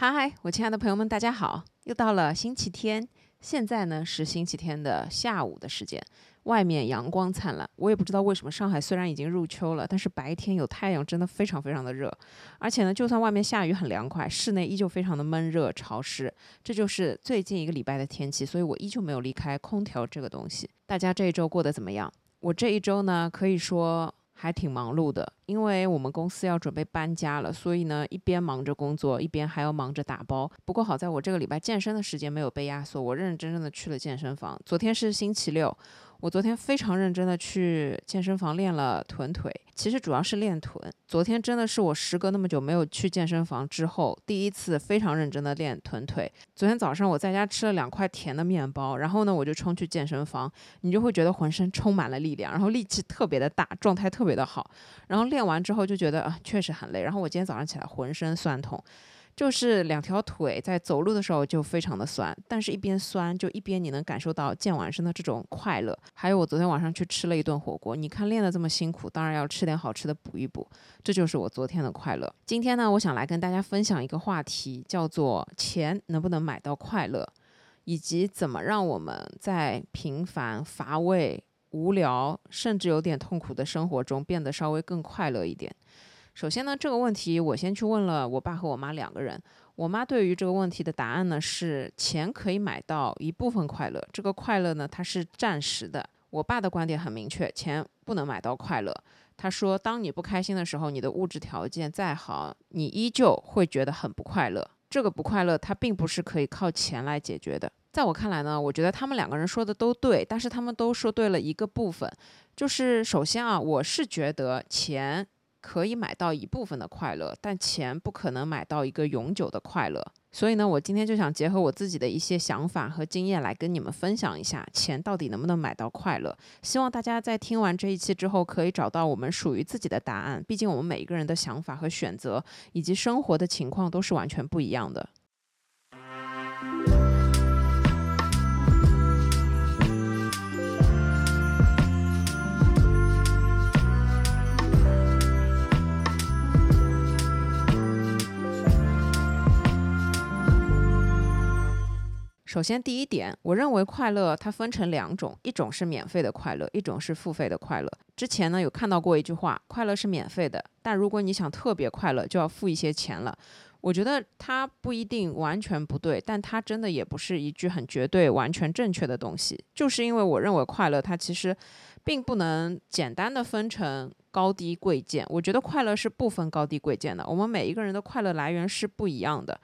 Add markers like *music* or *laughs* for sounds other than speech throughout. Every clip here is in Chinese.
嗨嗨，我亲爱的朋友们，大家好！又到了星期天，现在呢是星期天的下午的时间，外面阳光灿烂。我也不知道为什么，上海虽然已经入秋了，但是白天有太阳，真的非常非常的热。而且呢，就算外面下雨很凉快，室内依旧非常的闷热潮湿。这就是最近一个礼拜的天气，所以我依旧没有离开空调这个东西。大家这一周过得怎么样？我这一周呢，可以说。还挺忙碌的，因为我们公司要准备搬家了，所以呢，一边忙着工作，一边还要忙着打包。不过好在我这个礼拜健身的时间没有被压缩，我认认真真的去了健身房。昨天是星期六。我昨天非常认真的去健身房练了臀腿，其实主要是练臀。昨天真的是我时隔那么久没有去健身房之后，第一次非常认真的练臀腿。昨天早上我在家吃了两块甜的面包，然后呢我就冲去健身房，你就会觉得浑身充满了力量，然后力气特别的大，状态特别的好。然后练完之后就觉得啊确实很累，然后我今天早上起来浑身酸痛。就是两条腿在走路的时候就非常的酸，但是一边酸就一边你能感受到健完身的这种快乐。还有我昨天晚上去吃了一顿火锅，你看练得这么辛苦，当然要吃点好吃的补一补，这就是我昨天的快乐。今天呢，我想来跟大家分享一个话题，叫做钱能不能买到快乐，以及怎么让我们在平凡、乏味、无聊，甚至有点痛苦的生活中变得稍微更快乐一点。首先呢，这个问题我先去问了我爸和我妈两个人。我妈对于这个问题的答案呢是钱可以买到一部分快乐，这个快乐呢它是暂时的。我爸的观点很明确，钱不能买到快乐。他说，当你不开心的时候，你的物质条件再好，你依旧会觉得很不快乐。这个不快乐它并不是可以靠钱来解决的。在我看来呢，我觉得他们两个人说的都对，但是他们都说对了一个部分，就是首先啊，我是觉得钱。可以买到一部分的快乐，但钱不可能买到一个永久的快乐。所以呢，我今天就想结合我自己的一些想法和经验来跟你们分享一下，钱到底能不能买到快乐。希望大家在听完这一期之后，可以找到我们属于自己的答案。毕竟我们每一个人的想法和选择，以及生活的情况都是完全不一样的。首先，第一点，我认为快乐它分成两种，一种是免费的快乐，一种是付费的快乐。之前呢有看到过一句话，快乐是免费的，但如果你想特别快乐，就要付一些钱了。我觉得它不一定完全不对，但它真的也不是一句很绝对、完全正确的东西。就是因为我认为快乐它其实并不能简单的分成高低贵贱，我觉得快乐是不分高低贵贱的。我们每一个人的快乐来源是不一样的。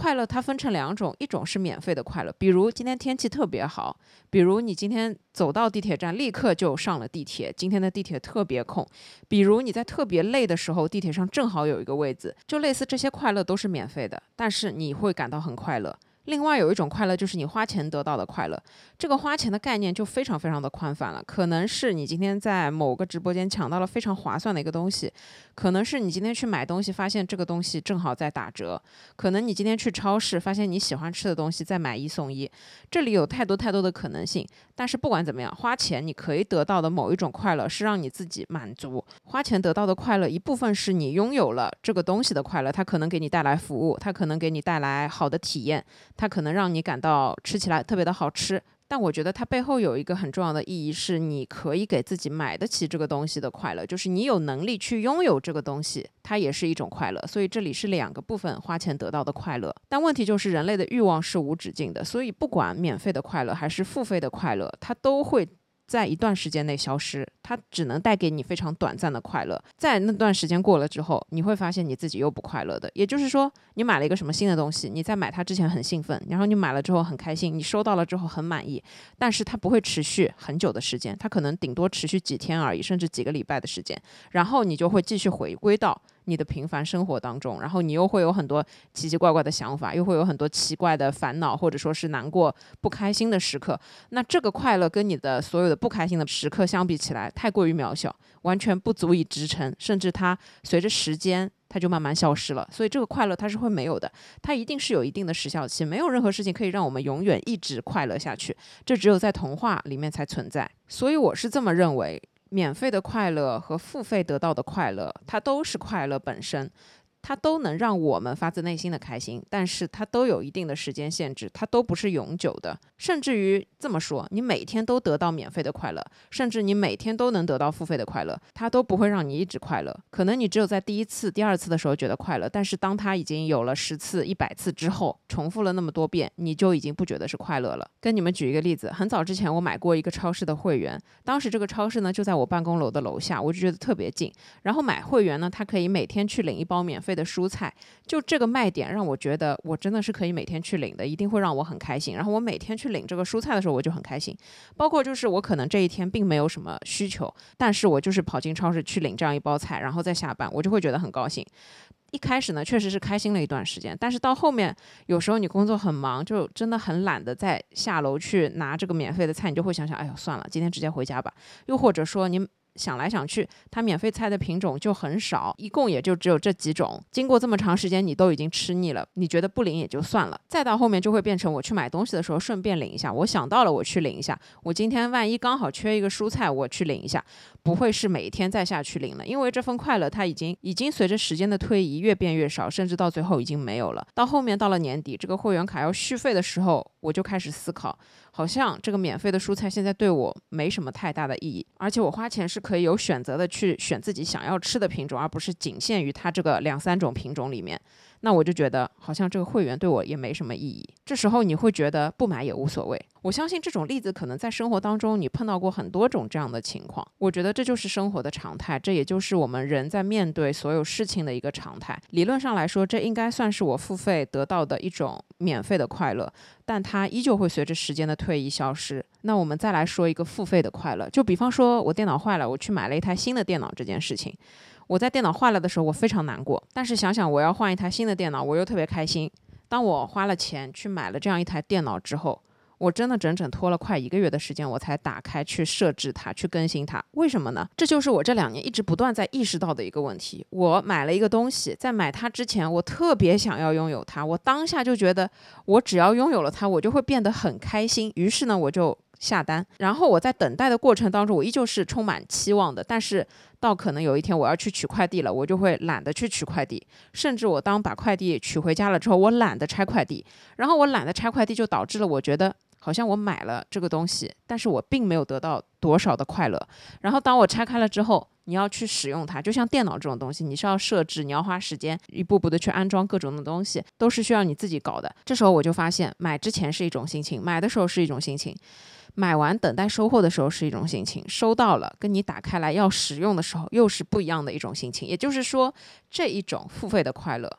快乐它分成两种，一种是免费的快乐，比如今天天气特别好，比如你今天走到地铁站立刻就上了地铁，今天的地铁特别空，比如你在特别累的时候，地铁上正好有一个位子，就类似这些快乐都是免费的，但是你会感到很快乐。另外有一种快乐，就是你花钱得到的快乐。这个花钱的概念就非常非常的宽泛了，可能是你今天在某个直播间抢到了非常划算的一个东西，可能是你今天去买东西发现这个东西正好在打折，可能你今天去超市发现你喜欢吃的东西在买一送一。这里有太多太多的可能性。但是不管怎么样，花钱你可以得到的某一种快乐是让你自己满足。花钱得到的快乐一部分是你拥有了这个东西的快乐，它可能给你带来服务，它可能给你带来好的体验。它可能让你感到吃起来特别的好吃，但我觉得它背后有一个很重要的意义，是你可以给自己买得起这个东西的快乐，就是你有能力去拥有这个东西，它也是一种快乐。所以这里是两个部分，花钱得到的快乐。但问题就是人类的欲望是无止境的，所以不管免费的快乐还是付费的快乐，它都会。在一段时间内消失，它只能带给你非常短暂的快乐。在那段时间过了之后，你会发现你自己又不快乐的。也就是说，你买了一个什么新的东西，你在买它之前很兴奋，然后你买了之后很开心，你收到了之后很满意，但是它不会持续很久的时间，它可能顶多持续几天而已，甚至几个礼拜的时间，然后你就会继续回归到。你的平凡生活当中，然后你又会有很多奇奇怪怪的想法，又会有很多奇怪的烦恼，或者说是难过、不开心的时刻。那这个快乐跟你的所有的不开心的时刻相比起来，太过于渺小，完全不足以支撑，甚至它随着时间，它就慢慢消失了。所以这个快乐它是会没有的，它一定是有一定的时效期，没有任何事情可以让我们永远一直快乐下去，这只有在童话里面才存在。所以我是这么认为。免费的快乐和付费得到的快乐，它都是快乐本身，它都能让我们发自内心的开心，但是它都有一定的时间限制，它都不是永久的。甚至于这么说，你每天都得到免费的快乐，甚至你每天都能得到付费的快乐，它都不会让你一直快乐。可能你只有在第一次、第二次的时候觉得快乐，但是当它已经有了十次、一百次之后，重复了那么多遍，你就已经不觉得是快乐了。跟你们举一个例子，很早之前我买过一个超市的会员，当时这个超市呢就在我办公楼的楼下，我就觉得特别近。然后买会员呢，它可以每天去领一包免费的蔬菜，就这个卖点让我觉得我真的是可以每天去领的，一定会让我很开心。然后我每天去领这个蔬菜的时候，我就很开心。包括就是我可能这一天并没有什么需求，但是我就是跑进超市去领这样一包菜，然后再下班，我就会觉得很高兴。一开始呢，确实是开心了一段时间，但是到后面，有时候你工作很忙，就真的很懒得再下楼去拿这个免费的菜，你就会想想，哎呦，算了，今天直接回家吧。又或者说你。想来想去，它免费菜的品种就很少，一共也就只有这几种。经过这么长时间，你都已经吃腻了，你觉得不领也就算了。再到后面就会变成我去买东西的时候顺便领一下，我想到了我去领一下。我今天万一刚好缺一个蔬菜，我去领一下，不会是每天再下去领了，因为这份快乐它已经已经随着时间的推移越变越少，甚至到最后已经没有了。到后面到了年底，这个会员卡要续费的时候，我就开始思考。好像这个免费的蔬菜现在对我没什么太大的意义，而且我花钱是可以有选择的去选自己想要吃的品种，而不是仅限于它这个两三种品种里面。那我就觉得好像这个会员对我也没什么意义。这时候你会觉得不买也无所谓。我相信这种例子可能在生活当中你碰到过很多种这样的情况。我觉得这就是生活的常态，这也就是我们人在面对所有事情的一个常态。理论上来说，这应该算是我付费得到的一种免费的快乐，但它依旧会随着时间的推移消失。那我们再来说一个付费的快乐，就比方说我电脑坏了，我去买了一台新的电脑这件事情。我在电脑坏了的时候，我非常难过。但是想想我要换一台新的电脑，我又特别开心。当我花了钱去买了这样一台电脑之后，我真的整整拖了快一个月的时间，我才打开去设置它，去更新它。为什么呢？这就是我这两年一直不断在意识到的一个问题。我买了一个东西，在买它之前，我特别想要拥有它，我当下就觉得，我只要拥有了它，我就会变得很开心。于是呢，我就。下单，然后我在等待的过程当中，我依旧是充满期望的。但是到可能有一天我要去取快递了，我就会懒得去取快递。甚至我当把快递取回家了之后，我懒得拆快递。然后我懒得拆快递，就导致了我觉得好像我买了这个东西，但是我并没有得到多少的快乐。然后当我拆开了之后，你要去使用它，就像电脑这种东西，你是要设置，你要花时间一步步的去安装各种的东西，都是需要你自己搞的。这时候我就发现，买之前是一种心情，买的时候是一种心情。买完等待收货的时候是一种心情，收到了跟你打开来要使用的时候又是不一样的一种心情。也就是说，这一种付费的快乐，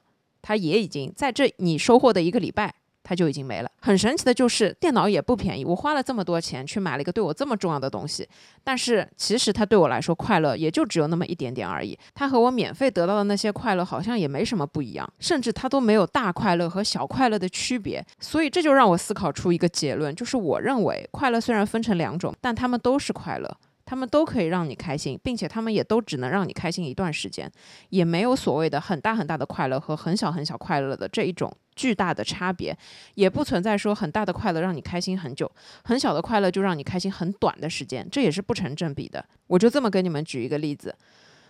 它也已经在这你收获的一个礼拜。它就已经没了。很神奇的就是，电脑也不便宜。我花了这么多钱去买了一个对我这么重要的东西，但是其实它对我来说快乐也就只有那么一点点而已。它和我免费得到的那些快乐好像也没什么不一样，甚至它都没有大快乐和小快乐的区别。所以这就让我思考出一个结论，就是我认为快乐虽然分成两种，但它们都是快乐。他们都可以让你开心，并且他们也都只能让你开心一段时间，也没有所谓的很大很大的快乐和很小很小快乐的这一种巨大的差别，也不存在说很大的快乐让你开心很久，很小的快乐就让你开心很短的时间，这也是不成正比的。我就这么跟你们举一个例子，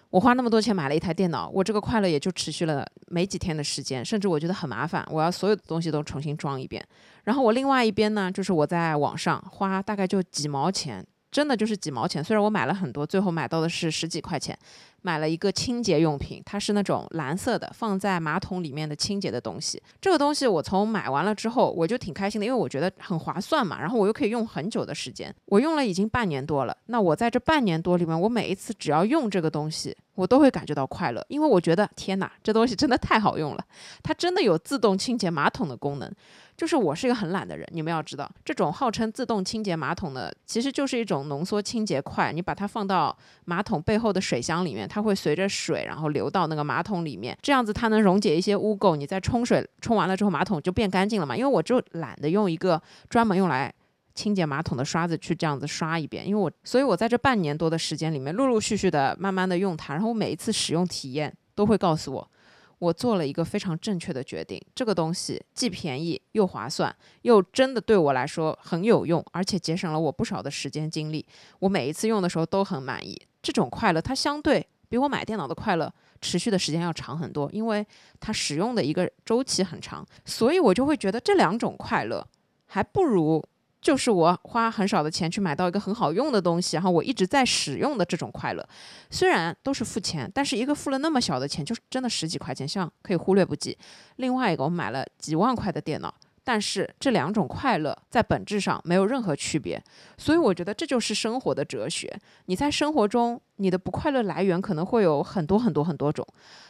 我花那么多钱买了一台电脑，我这个快乐也就持续了没几天的时间，甚至我觉得很麻烦，我要所有的东西都重新装一遍。然后我另外一边呢，就是我在网上花大概就几毛钱。真的就是几毛钱，虽然我买了很多，最后买到的是十几块钱。买了一个清洁用品，它是那种蓝色的，放在马桶里面的清洁的东西。这个东西我从买完了之后，我就挺开心的，因为我觉得很划算嘛。然后我又可以用很久的时间，我用了已经半年多了。那我在这半年多里面，我每一次只要用这个东西，我都会感觉到快乐，因为我觉得天哪，这东西真的太好用了，它真的有自动清洁马桶的功能。就是我是一个很懒的人，你们要知道，这种号称自动清洁马桶的，其实就是一种浓缩清洁块。你把它放到马桶背后的水箱里面，它会随着水然后流到那个马桶里面，这样子它能溶解一些污垢。你再冲水冲完了之后，马桶就变干净了嘛。因为我就懒得用一个专门用来清洁马桶的刷子去这样子刷一遍，因为我，所以我在这半年多的时间里面，陆陆续续的慢慢的用它，然后我每一次使用体验都会告诉我。我做了一个非常正确的决定，这个东西既便宜又划算，又真的对我来说很有用，而且节省了我不少的时间精力。我每一次用的时候都很满意。这种快乐它相对比我买电脑的快乐持续的时间要长很多，因为它使用的一个周期很长，所以我就会觉得这两种快乐还不如。就是我花很少的钱去买到一个很好用的东西，然后我一直在使用的这种快乐，虽然都是付钱，但是一个付了那么小的钱，就是真的十几块钱，像可以忽略不计。另外一个我买了几万块的电脑，但是这两种快乐在本质上没有任何区别。所以我觉得这就是生活的哲学。你在生活中，你的不快乐来源可能会有很多很多很多种，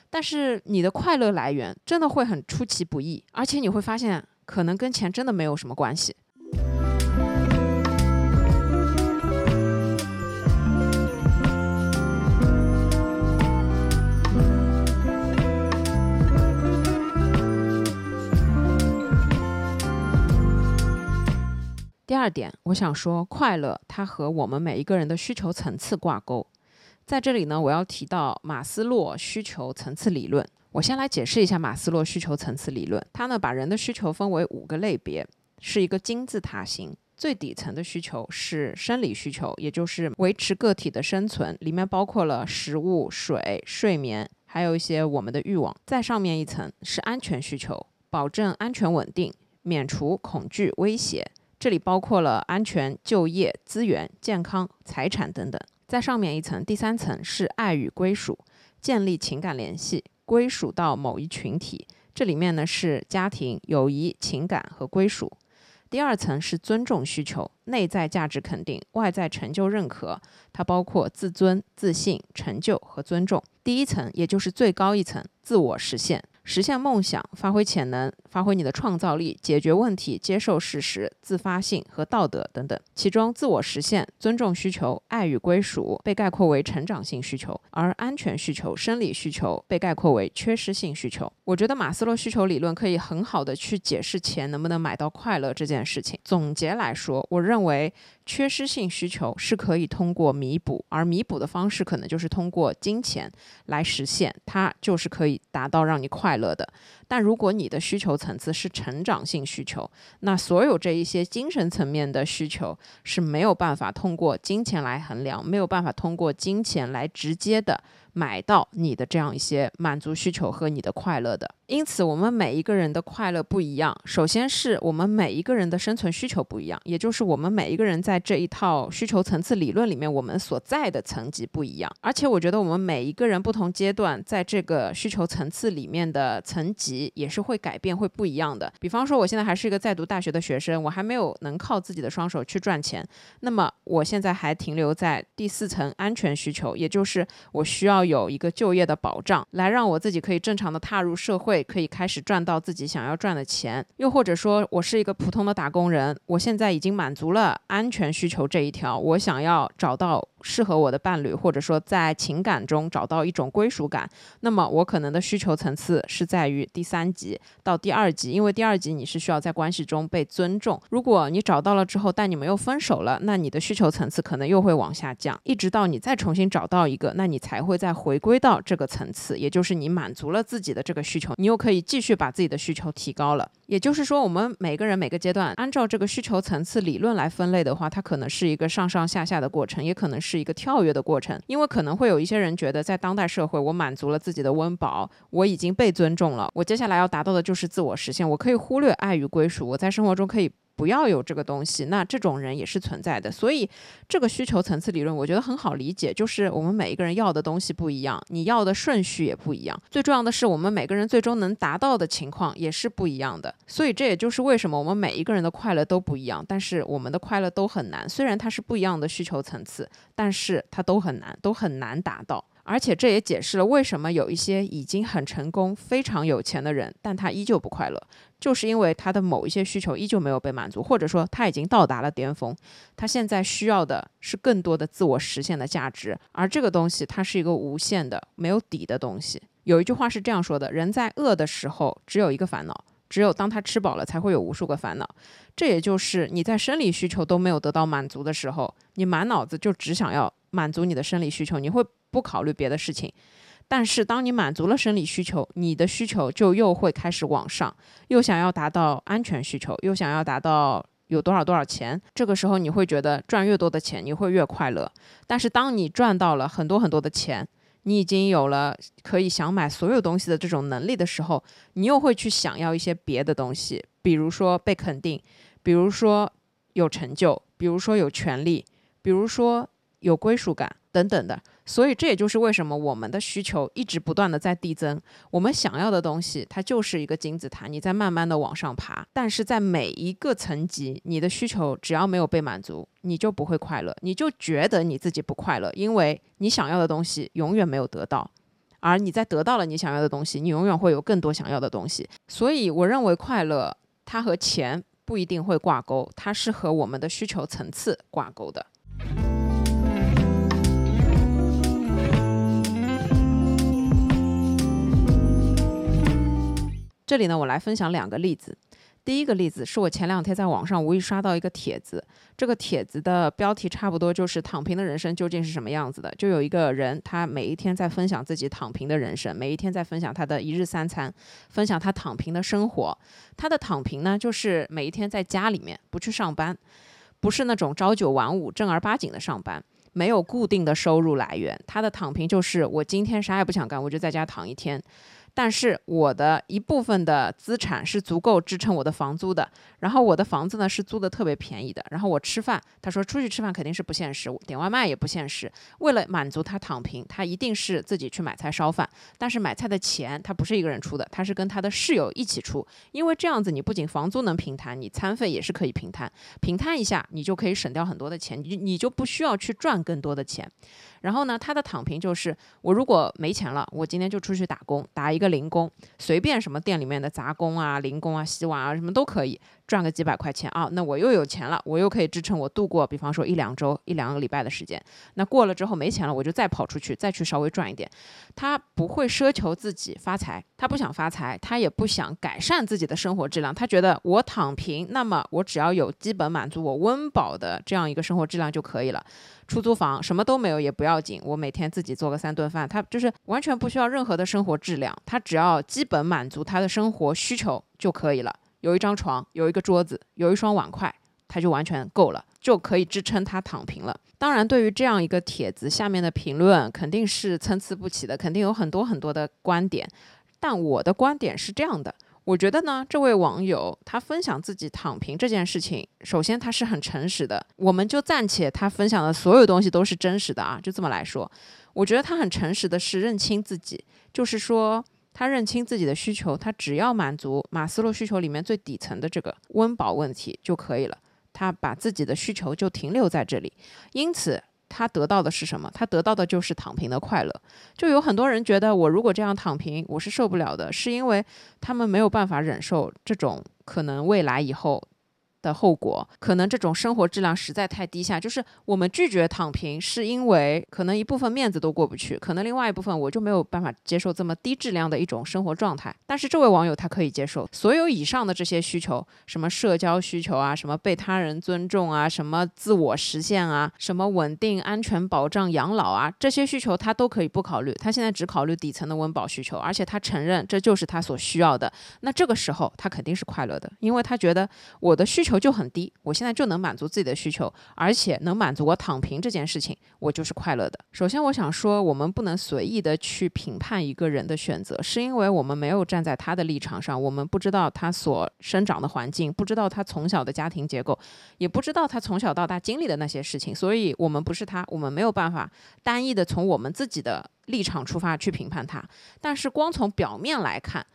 但是你的快乐来源真的会很出其不意，而且你会发现可能跟钱真的没有什么关系。第二点，我想说，快乐它和我们每一个人的需求层次挂钩。在这里呢，我要提到马斯洛需求层次理论。我先来解释一下马斯洛需求层次理论。它呢，把人的需求分为五个类别，是一个金字塔形。最底层的需求是生理需求，也就是维持个体的生存，里面包括了食物、水、睡眠，还有一些我们的欲望。再上面一层是安全需求，保证安全稳定，免除恐惧威胁。这里包括了安全、就业、资源、健康、财产等等。在上面一层，第三层是爱与归属，建立情感联系，归属到某一群体。这里面呢是家庭、友谊、情感和归属。第二层是尊重需求，内在价值肯定，外在成就认可，它包括自尊、自信、成就和尊重。第一层也就是最高一层，自我实现。实现梦想，发挥潜能，发挥你的创造力，解决问题，接受事实，自发性和道德等等。其中，自我实现、尊重需求、爱与归属被概括为成长性需求，而安全需求、生理需求被概括为缺失性需求。我觉得马斯洛需求理论可以很好的去解释钱能不能买到快乐这件事情。总结来说，我认为。缺失性需求是可以通过弥补，而弥补的方式可能就是通过金钱来实现，它就是可以达到让你快乐的。但如果你的需求层次是成长性需求，那所有这一些精神层面的需求是没有办法通过金钱来衡量，没有办法通过金钱来直接的。买到你的这样一些满足需求和你的快乐的，因此我们每一个人的快乐不一样。首先是我们每一个人的生存需求不一样，也就是我们每一个人在这一套需求层次理论里面，我们所在的层级不一样。而且我觉得我们每一个人不同阶段在这个需求层次里面的层级也是会改变、会不一样的。比方说，我现在还是一个在读大学的学生，我还没有能靠自己的双手去赚钱，那么我现在还停留在第四层安全需求，也就是我需要。有一个就业的保障，来让我自己可以正常的踏入社会，可以开始赚到自己想要赚的钱。又或者说，我是一个普通的打工人，我现在已经满足了安全需求这一条，我想要找到。适合我的伴侣，或者说在情感中找到一种归属感，那么我可能的需求层次是在于第三级到第二级，因为第二级你是需要在关系中被尊重。如果你找到了之后，但你们又分手了，那你的需求层次可能又会往下降，一直到你再重新找到一个，那你才会再回归到这个层次，也就是你满足了自己的这个需求，你又可以继续把自己的需求提高了。也就是说，我们每个人每个阶段按照这个需求层次理论来分类的话，它可能是一个上上下下的过程，也可能是。一个跳跃的过程，因为可能会有一些人觉得，在当代社会，我满足了自己的温饱，我已经被尊重了，我接下来要达到的就是自我实现，我可以忽略爱与归属，我在生活中可以。不要有这个东西，那这种人也是存在的。所以这个需求层次理论，我觉得很好理解，就是我们每一个人要的东西不一样，你要的顺序也不一样。最重要的是，我们每个人最终能达到的情况也是不一样的。所以这也就是为什么我们每一个人的快乐都不一样，但是我们的快乐都很难。虽然它是不一样的需求层次，但是它都很难，都很难达到。而且这也解释了为什么有一些已经很成功、非常有钱的人，但他依旧不快乐，就是因为他的某一些需求依旧没有被满足，或者说他已经到达了巅峰，他现在需要的是更多的自我实现的价值，而这个东西它是一个无限的、没有底的东西。有一句话是这样说的：人在饿的时候只有一个烦恼，只有当他吃饱了才会有无数个烦恼。这也就是你在生理需求都没有得到满足的时候，你满脑子就只想要满足你的生理需求，你会。不考虑别的事情，但是当你满足了生理需求，你的需求就又会开始往上，又想要达到安全需求，又想要达到有多少多少钱。这个时候你会觉得赚越多的钱你会越快乐，但是当你赚到了很多很多的钱，你已经有了可以想买所有东西的这种能力的时候，你又会去想要一些别的东西，比如说被肯定，比如说有成就，比如说有权利，比如说有归属感等等的。所以这也就是为什么我们的需求一直不断的在递增。我们想要的东西，它就是一个金字塔，你在慢慢的往上爬。但是在每一个层级，你的需求只要没有被满足，你就不会快乐，你就觉得你自己不快乐，因为你想要的东西永远没有得到。而你在得到了你想要的东西，你永远会有更多想要的东西。所以我认为快乐它和钱不一定会挂钩，它是和我们的需求层次挂钩的。这里呢，我来分享两个例子。第一个例子是我前两天在网上无意刷到一个帖子，这个帖子的标题差不多就是“躺平的人生究竟是什么样子的”。就有一个人，他每一天在分享自己躺平的人生，每一天在分享他的一日三餐，分享他躺平的生活。他的躺平呢，就是每一天在家里面不去上班，不是那种朝九晚五、正儿八经的上班，没有固定的收入来源。他的躺平就是我今天啥也不想干，我就在家躺一天。但是我的一部分的资产是足够支撑我的房租的，然后我的房子呢是租的特别便宜的，然后我吃饭，他说出去吃饭肯定是不现实，点外卖也不现实。为了满足他躺平，他一定是自己去买菜烧饭，但是买菜的钱他不是一个人出的，他是跟他的室友一起出，因为这样子你不仅房租能平摊，你餐费也是可以平摊，平摊一下你就可以省掉很多的钱，你你就不需要去赚更多的钱。然后呢，他的躺平就是我如果没钱了，我今天就出去打工，打一一个零工，随便什么店里面的杂工啊、零工啊、洗碗啊什么都可以。赚个几百块钱啊，那我又有钱了，我又可以支撑我度过，比方说一两周、一两个礼拜的时间。那过了之后没钱了，我就再跑出去，再去稍微赚一点。他不会奢求自己发财，他不想发财，他也不想改善自己的生活质量。他觉得我躺平，那么我只要有基本满足我温饱的这样一个生活质量就可以了。出租房什么都没有也不要紧，我每天自己做个三顿饭，他就是完全不需要任何的生活质量，他只要基本满足他的生活需求就可以了。有一张床，有一个桌子，有一双碗筷，他就完全够了，就可以支撑他躺平了。当然，对于这样一个帖子下面的评论，肯定是参差不齐的，肯定有很多很多的观点。但我的观点是这样的：我觉得呢，这位网友他分享自己躺平这件事情，首先他是很诚实的，我们就暂且他分享的所有东西都是真实的啊，就这么来说。我觉得他很诚实的是认清自己，就是说。他认清自己的需求，他只要满足马斯洛需求里面最底层的这个温饱问题就可以了。他把自己的需求就停留在这里，因此他得到的是什么？他得到的就是躺平的快乐。就有很多人觉得，我如果这样躺平，我是受不了的，是因为他们没有办法忍受这种可能未来以后。的后果，可能这种生活质量实在太低下，就是我们拒绝躺平，是因为可能一部分面子都过不去，可能另外一部分我就没有办法接受这么低质量的一种生活状态。但是这位网友他可以接受所有以上的这些需求，什么社交需求啊，什么被他人尊重啊，什么自我实现啊，什么稳定、安全保障、养老啊，这些需求他都可以不考虑。他现在只考虑底层的温饱需求，而且他承认这就是他所需要的。那这个时候他肯定是快乐的，因为他觉得我的需求。求就很低，我现在就能满足自己的需求，而且能满足我躺平这件事情，我就是快乐的。首先，我想说，我们不能随意的去评判一个人的选择，是因为我们没有站在他的立场上，我们不知道他所生长的环境，不知道他从小的家庭结构，也不知道他从小到大经历的那些事情，所以我们不是他，我们没有办法单一的从我们自己的立场出发去评判他。但是，光从表面来看。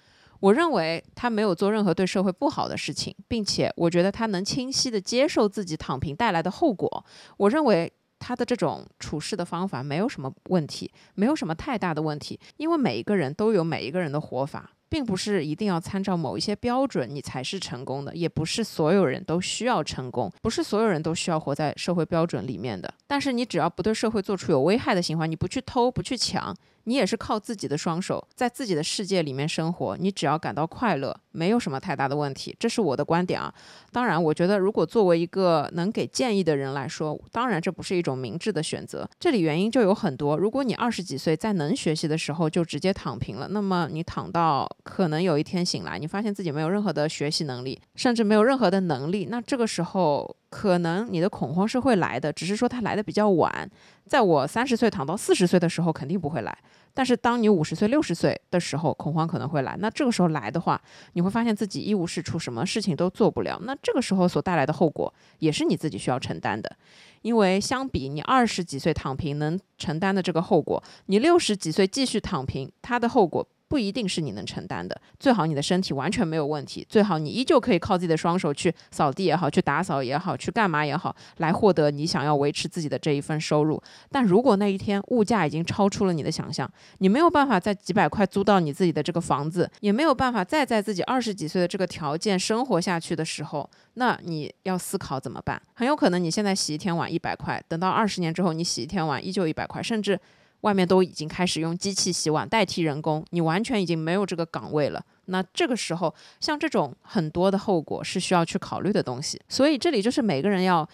我认为他没有做任何对社会不好的事情，并且我觉得他能清晰地接受自己躺平带来的后果。我认为他的这种处事的方法没有什么问题，没有什么太大的问题，因为每一个人都有每一个人的活法。并不是一定要参照某一些标准你才是成功的，也不是所有人都需要成功，不是所有人都需要活在社会标准里面的。但是你只要不对社会做出有危害的行为，你不去偷，不去抢，你也是靠自己的双手在自己的世界里面生活。你只要感到快乐，没有什么太大的问题。这是我的观点啊。当然，我觉得如果作为一个能给建议的人来说，当然这不是一种明智的选择。这里原因就有很多。如果你二十几岁在能学习的时候就直接躺平了，那么你躺到。可能有一天醒来，你发现自己没有任何的学习能力，甚至没有任何的能力。那这个时候，可能你的恐慌是会来的，只是说它来的比较晚。在我三十岁躺到四十岁的时候，肯定不会来。但是当你五十岁、六十岁的时候，恐慌可能会来。那这个时候来的话，你会发现自己一无是处，什么事情都做不了。那这个时候所带来的后果，也是你自己需要承担的。因为相比你二十几岁躺平能承担的这个后果，你六十几岁继续躺平，它的后果。不一定是你能承担的，最好你的身体完全没有问题，最好你依旧可以靠自己的双手去扫地也好，去打扫也好，去干嘛也好，来获得你想要维持自己的这一份收入。但如果那一天物价已经超出了你的想象，你没有办法在几百块租到你自己的这个房子，也没有办法再在自己二十几岁的这个条件生活下去的时候，那你要思考怎么办？很有可能你现在洗一天碗一百块，等到二十年之后，你洗一天碗依旧一百块，甚至。外面都已经开始用机器洗碗代替人工，你完全已经没有这个岗位了。那这个时候，像这种很多的后果是需要去考虑的东西。所以这里就是每个人要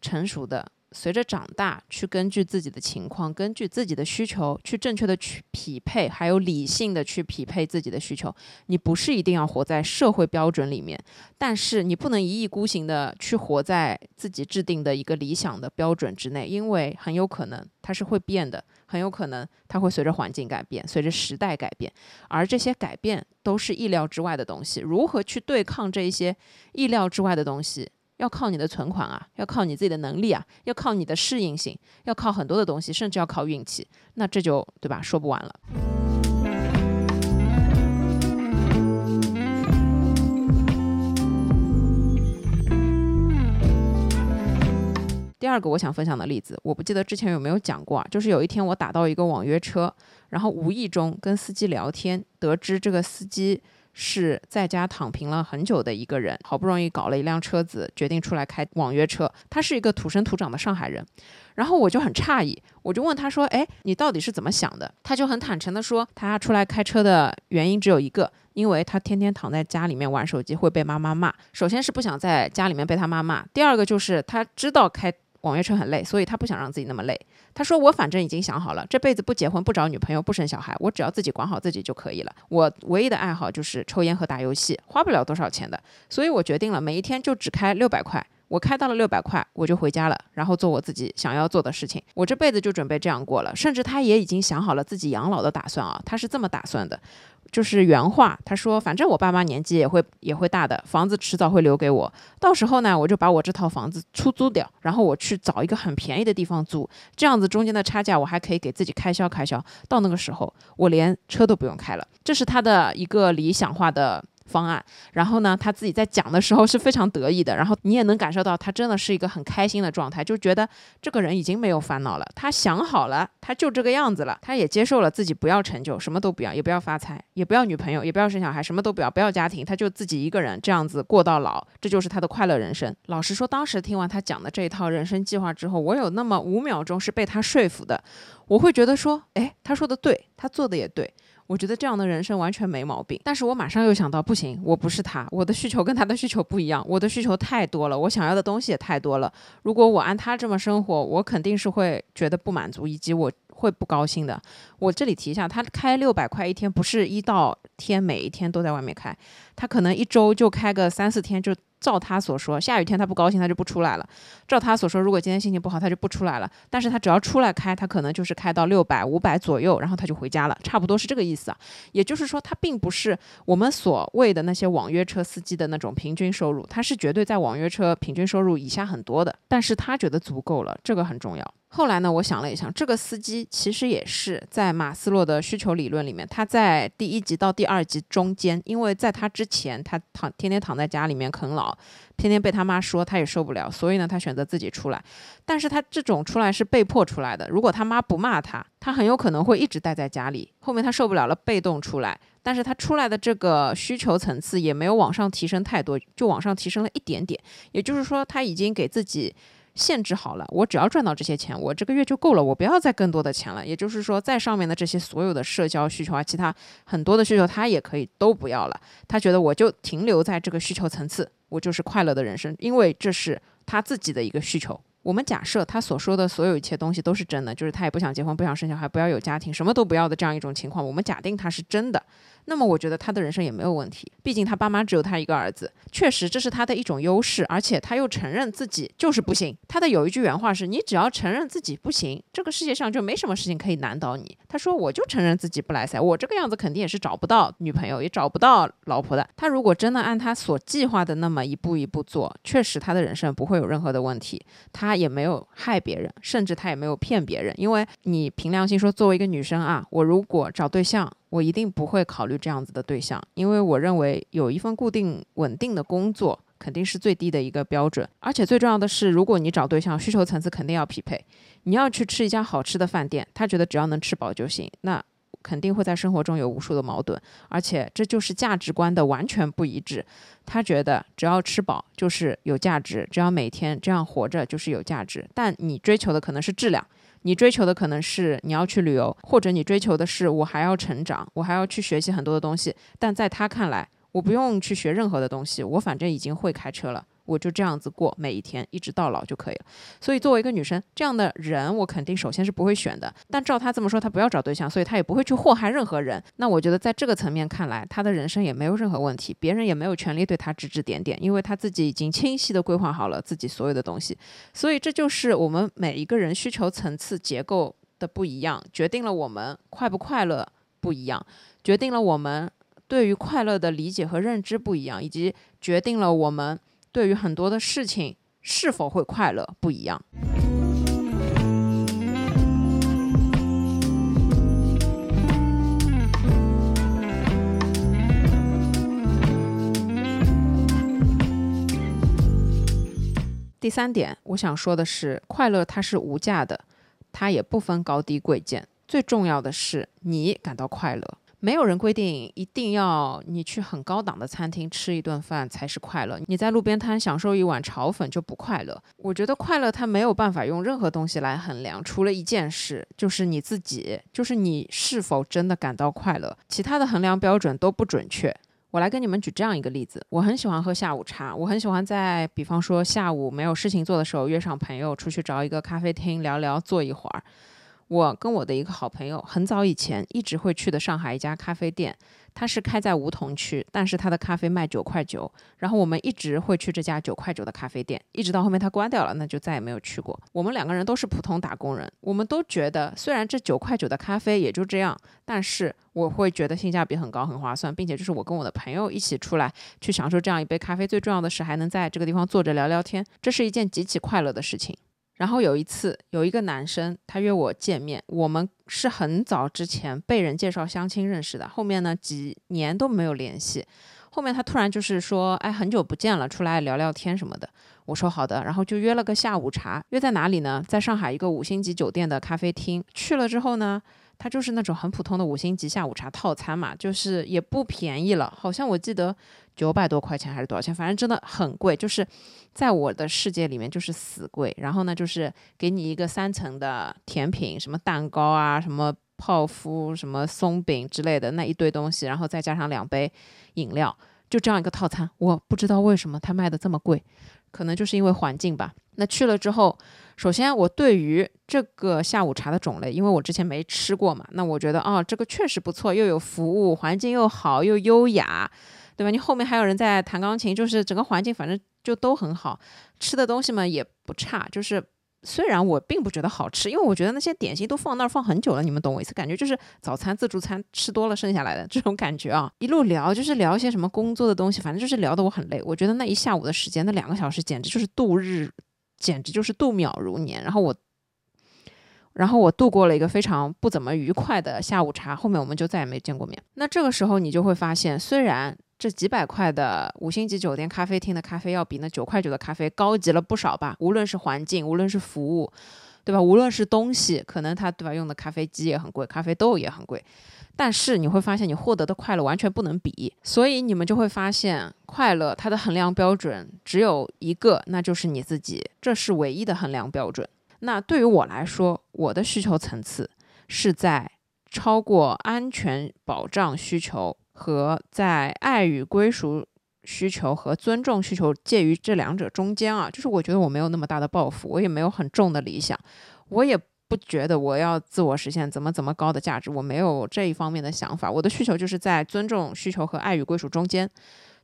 成熟的。随着长大，去根据自己的情况，根据自己的需求，去正确的去匹配，还有理性的去匹配自己的需求。你不是一定要活在社会标准里面，但是你不能一意孤行的去活在自己制定的一个理想的标准之内，因为很有可能它是会变的，很有可能它会随着环境改变，随着时代改变，而这些改变都是意料之外的东西。如何去对抗这一些意料之外的东西？要靠你的存款啊，要靠你自己的能力啊，要靠你的适应性，要靠很多的东西，甚至要靠运气。那这就对吧？说不完了。第二个我想分享的例子，我不记得之前有没有讲过啊，就是有一天我打到一个网约车，然后无意中跟司机聊天，得知这个司机。是在家躺平了很久的一个人，好不容易搞了一辆车子，决定出来开网约车。他是一个土生土长的上海人，然后我就很诧异，我就问他说：“哎，你到底是怎么想的？”他就很坦诚的说，他出来开车的原因只有一个，因为他天天躺在家里面玩手机会被妈妈骂。首先是不想在家里面被他妈骂，第二个就是他知道开。网约车很累，所以他不想让自己那么累。他说：“我反正已经想好了，这辈子不结婚、不找女朋友、不生小孩，我只要自己管好自己就可以了。我唯一的爱好就是抽烟和打游戏，花不了多少钱的。所以我决定了，每一天就只开六百块。我开到了六百块，我就回家了，然后做我自己想要做的事情。我这辈子就准备这样过了。甚至他也已经想好了自己养老的打算啊，他是这么打算的。”就是原话，他说：“反正我爸妈年纪也会也会大的，房子迟早会留给我。到时候呢，我就把我这套房子出租掉，然后我去找一个很便宜的地方租，这样子中间的差价我还可以给自己开销开销。到那个时候，我连车都不用开了。这是他的一个理想化的。”方案，然后呢，他自己在讲的时候是非常得意的，然后你也能感受到他真的是一个很开心的状态，就觉得这个人已经没有烦恼了，他想好了，他就这个样子了，他也接受了自己不要成就，什么都不要，也不要发财，也不要女朋友，也不要生小孩，什么都不要，不要家庭，他就自己一个人这样子过到老，这就是他的快乐人生。老实说，当时听完他讲的这一套人生计划之后，我有那么五秒钟是被他说服的，我会觉得说，哎，他说的对，他做的也对。我觉得这样的人生完全没毛病，但是我马上又想到，不行，我不是他，我的需求跟他的需求不一样，我的需求太多了，我想要的东西也太多了。如果我按他这么生活，我肯定是会觉得不满足，以及我会不高兴的。我这里提一下，他开六百块一天，不是一到天每一天都在外面开，他可能一周就开个三四天就。照他所说，下雨天他不高兴，他就不出来了。照他所说，如果今天心情不好，他就不出来了。但是他只要出来开，他可能就是开到六百、五百左右，然后他就回家了，差不多是这个意思啊。也就是说，他并不是我们所谓的那些网约车司机的那种平均收入，他是绝对在网约车平均收入以下很多的。但是他觉得足够了，这个很重要。后来呢，我想了一想，这个司机其实也是在马斯洛的需求理论里面，他在第一集到第二集中间，因为在他之前，他躺天天躺在家里面啃老，天天被他妈说，他也受不了，所以呢，他选择自己出来。但是他这种出来是被迫出来的，如果他妈不骂他，他很有可能会一直待在家里。后面他受不了了，被动出来，但是他出来的这个需求层次也没有往上提升太多，就往上提升了一点点。也就是说，他已经给自己。限制好了，我只要赚到这些钱，我这个月就够了，我不要再更多的钱了。也就是说，在上面的这些所有的社交需求啊，其他很多的需求，他也可以都不要了。他觉得我就停留在这个需求层次，我就是快乐的人生，因为这是他自己的一个需求。我们假设他所说的所有一切东西都是真的，就是他也不想结婚，不想生小孩，不要有家庭，什么都不要的这样一种情况，我们假定他是真的。那么我觉得他的人生也没有问题。毕竟他爸妈只有他一个儿子，确实这是他的一种优势，而且他又承认自己就是不行。他的有一句原话是：“你只要承认自己不行，这个世界上就没什么事情可以难倒你。”他说：“我就承认自己不来塞，我这个样子肯定也是找不到女朋友，也找不到老婆的。他如果真的按他所计划的那么一步一步做，确实他的人生不会有任何的问题，他也没有害别人，甚至他也没有骗别人。因为你凭良心说，作为一个女生啊，我如果找对象。”我一定不会考虑这样子的对象，因为我认为有一份固定稳定的工作肯定是最低的一个标准。而且最重要的是，如果你找对象，需求层次肯定要匹配。你要去吃一家好吃的饭店，他觉得只要能吃饱就行，那肯定会在生活中有无数的矛盾。而且这就是价值观的完全不一致。他觉得只要吃饱就是有价值，只要每天这样活着就是有价值。但你追求的可能是质量。你追求的可能是你要去旅游，或者你追求的是我还要成长，我还要去学习很多的东西。但在他看来，我不用去学任何的东西，我反正已经会开车了。我就这样子过每一天，一直到老就可以了。所以作为一个女生，这样的人我肯定首先是不会选的。但照他这么说，他不要找对象，所以他也不会去祸害任何人。那我觉得在这个层面看来，他的人生也没有任何问题，别人也没有权利对他指指点点，因为他自己已经清晰的规划好了自己所有的东西。所以这就是我们每一个人需求层次结构的不一样，决定了我们快不快乐不一样，决定了我们对于快乐的理解和认知不一样，以及决定了我们。对于很多的事情，是否会快乐不一样。第三点，我想说的是，快乐它是无价的，它也不分高低贵贱，最重要的是你感到快乐。没有人规定一定要你去很高档的餐厅吃一顿饭才是快乐，你在路边摊享受一碗炒粉就不快乐。我觉得快乐它没有办法用任何东西来衡量，除了一件事，就是你自己，就是你是否真的感到快乐，其他的衡量标准都不准确。我来跟你们举这样一个例子，我很喜欢喝下午茶，我很喜欢在比方说下午没有事情做的时候，约上朋友出去找一个咖啡厅聊聊，坐一会儿。我跟我的一个好朋友很早以前一直会去的上海一家咖啡店，它是开在梧桐区，但是它的咖啡卖九块九。然后我们一直会去这家九块九的咖啡店，一直到后面它关掉了，那就再也没有去过。我们两个人都是普通打工人，我们都觉得虽然这九块九的咖啡也就这样，但是我会觉得性价比很高，很划算，并且就是我跟我的朋友一起出来去享受这样一杯咖啡，最重要的是还能在这个地方坐着聊聊天，这是一件极其快乐的事情。然后有一次，有一个男生他约我见面，我们是很早之前被人介绍相亲认识的，后面呢几年都没有联系。后面他突然就是说，哎，很久不见了，出来聊聊天什么的。我说好的，然后就约了个下午茶，约在哪里呢？在上海一个五星级酒店的咖啡厅。去了之后呢？它就是那种很普通的五星级下午茶套餐嘛，就是也不便宜了，好像我记得九百多块钱还是多少钱，反正真的很贵，就是在我的世界里面就是死贵。然后呢，就是给你一个三层的甜品，什么蛋糕啊，什么泡芙，什么松饼之类的那一堆东西，然后再加上两杯饮料，就这样一个套餐。我不知道为什么它卖的这么贵，可能就是因为环境吧。那去了之后。首先，我对于这个下午茶的种类，因为我之前没吃过嘛，那我觉得哦，这个确实不错，又有服务，环境又好，又优雅，对吧？你后面还有人在弹钢琴，就是整个环境反正就都很好，吃的东西嘛也不差。就是虽然我并不觉得好吃，因为我觉得那些点心都放那儿放很久了，你们懂我意思？感觉就是早餐自助餐吃多了剩下来的 *laughs* 这种感觉啊。一路聊就是聊一些什么工作的东西，反正就是聊得我很累。我觉得那一下午的时间，那两个小时简直就是度日。简直就是度秒如年，然后我，然后我度过了一个非常不怎么愉快的下午茶，后面我们就再也没见过面。那这个时候你就会发现，虽然这几百块的五星级酒店咖啡厅的咖啡要比那九块九的咖啡高级了不少吧，无论是环境，无论是服务，对吧？无论是东西，可能它对吧用的咖啡机也很贵，咖啡豆也很贵。但是你会发现，你获得的快乐完全不能比，所以你们就会发现，快乐它的衡量标准只有一个，那就是你自己，这是唯一的衡量标准。那对于我来说，我的需求层次是在超过安全保障需求和在爱与归属需求和尊重需求介于这两者中间啊，就是我觉得我没有那么大的抱负，我也没有很重的理想，我也。不觉得我要自我实现怎么怎么高的价值，我没有这一方面的想法。我的需求就是在尊重需求和爱与归属中间。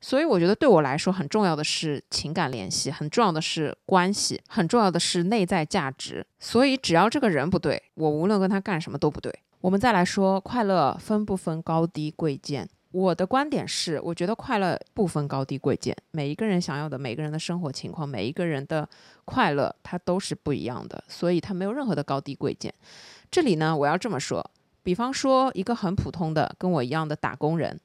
所以我觉得对我来说很重要的是情感联系，很重要的是关系，很重要的是内在价值。所以只要这个人不对，我无论跟他干什么都不对。我们再来说快乐分不分高低贵贱？我的观点是，我觉得快乐不分高低贵贱，每一个人想要的，每个人的生活情况，每一个人的快乐，它都是不一样的，所以它没有任何的高低贵贱。这里呢，我要这么说，比方说一个很普通的跟我一样的打工人，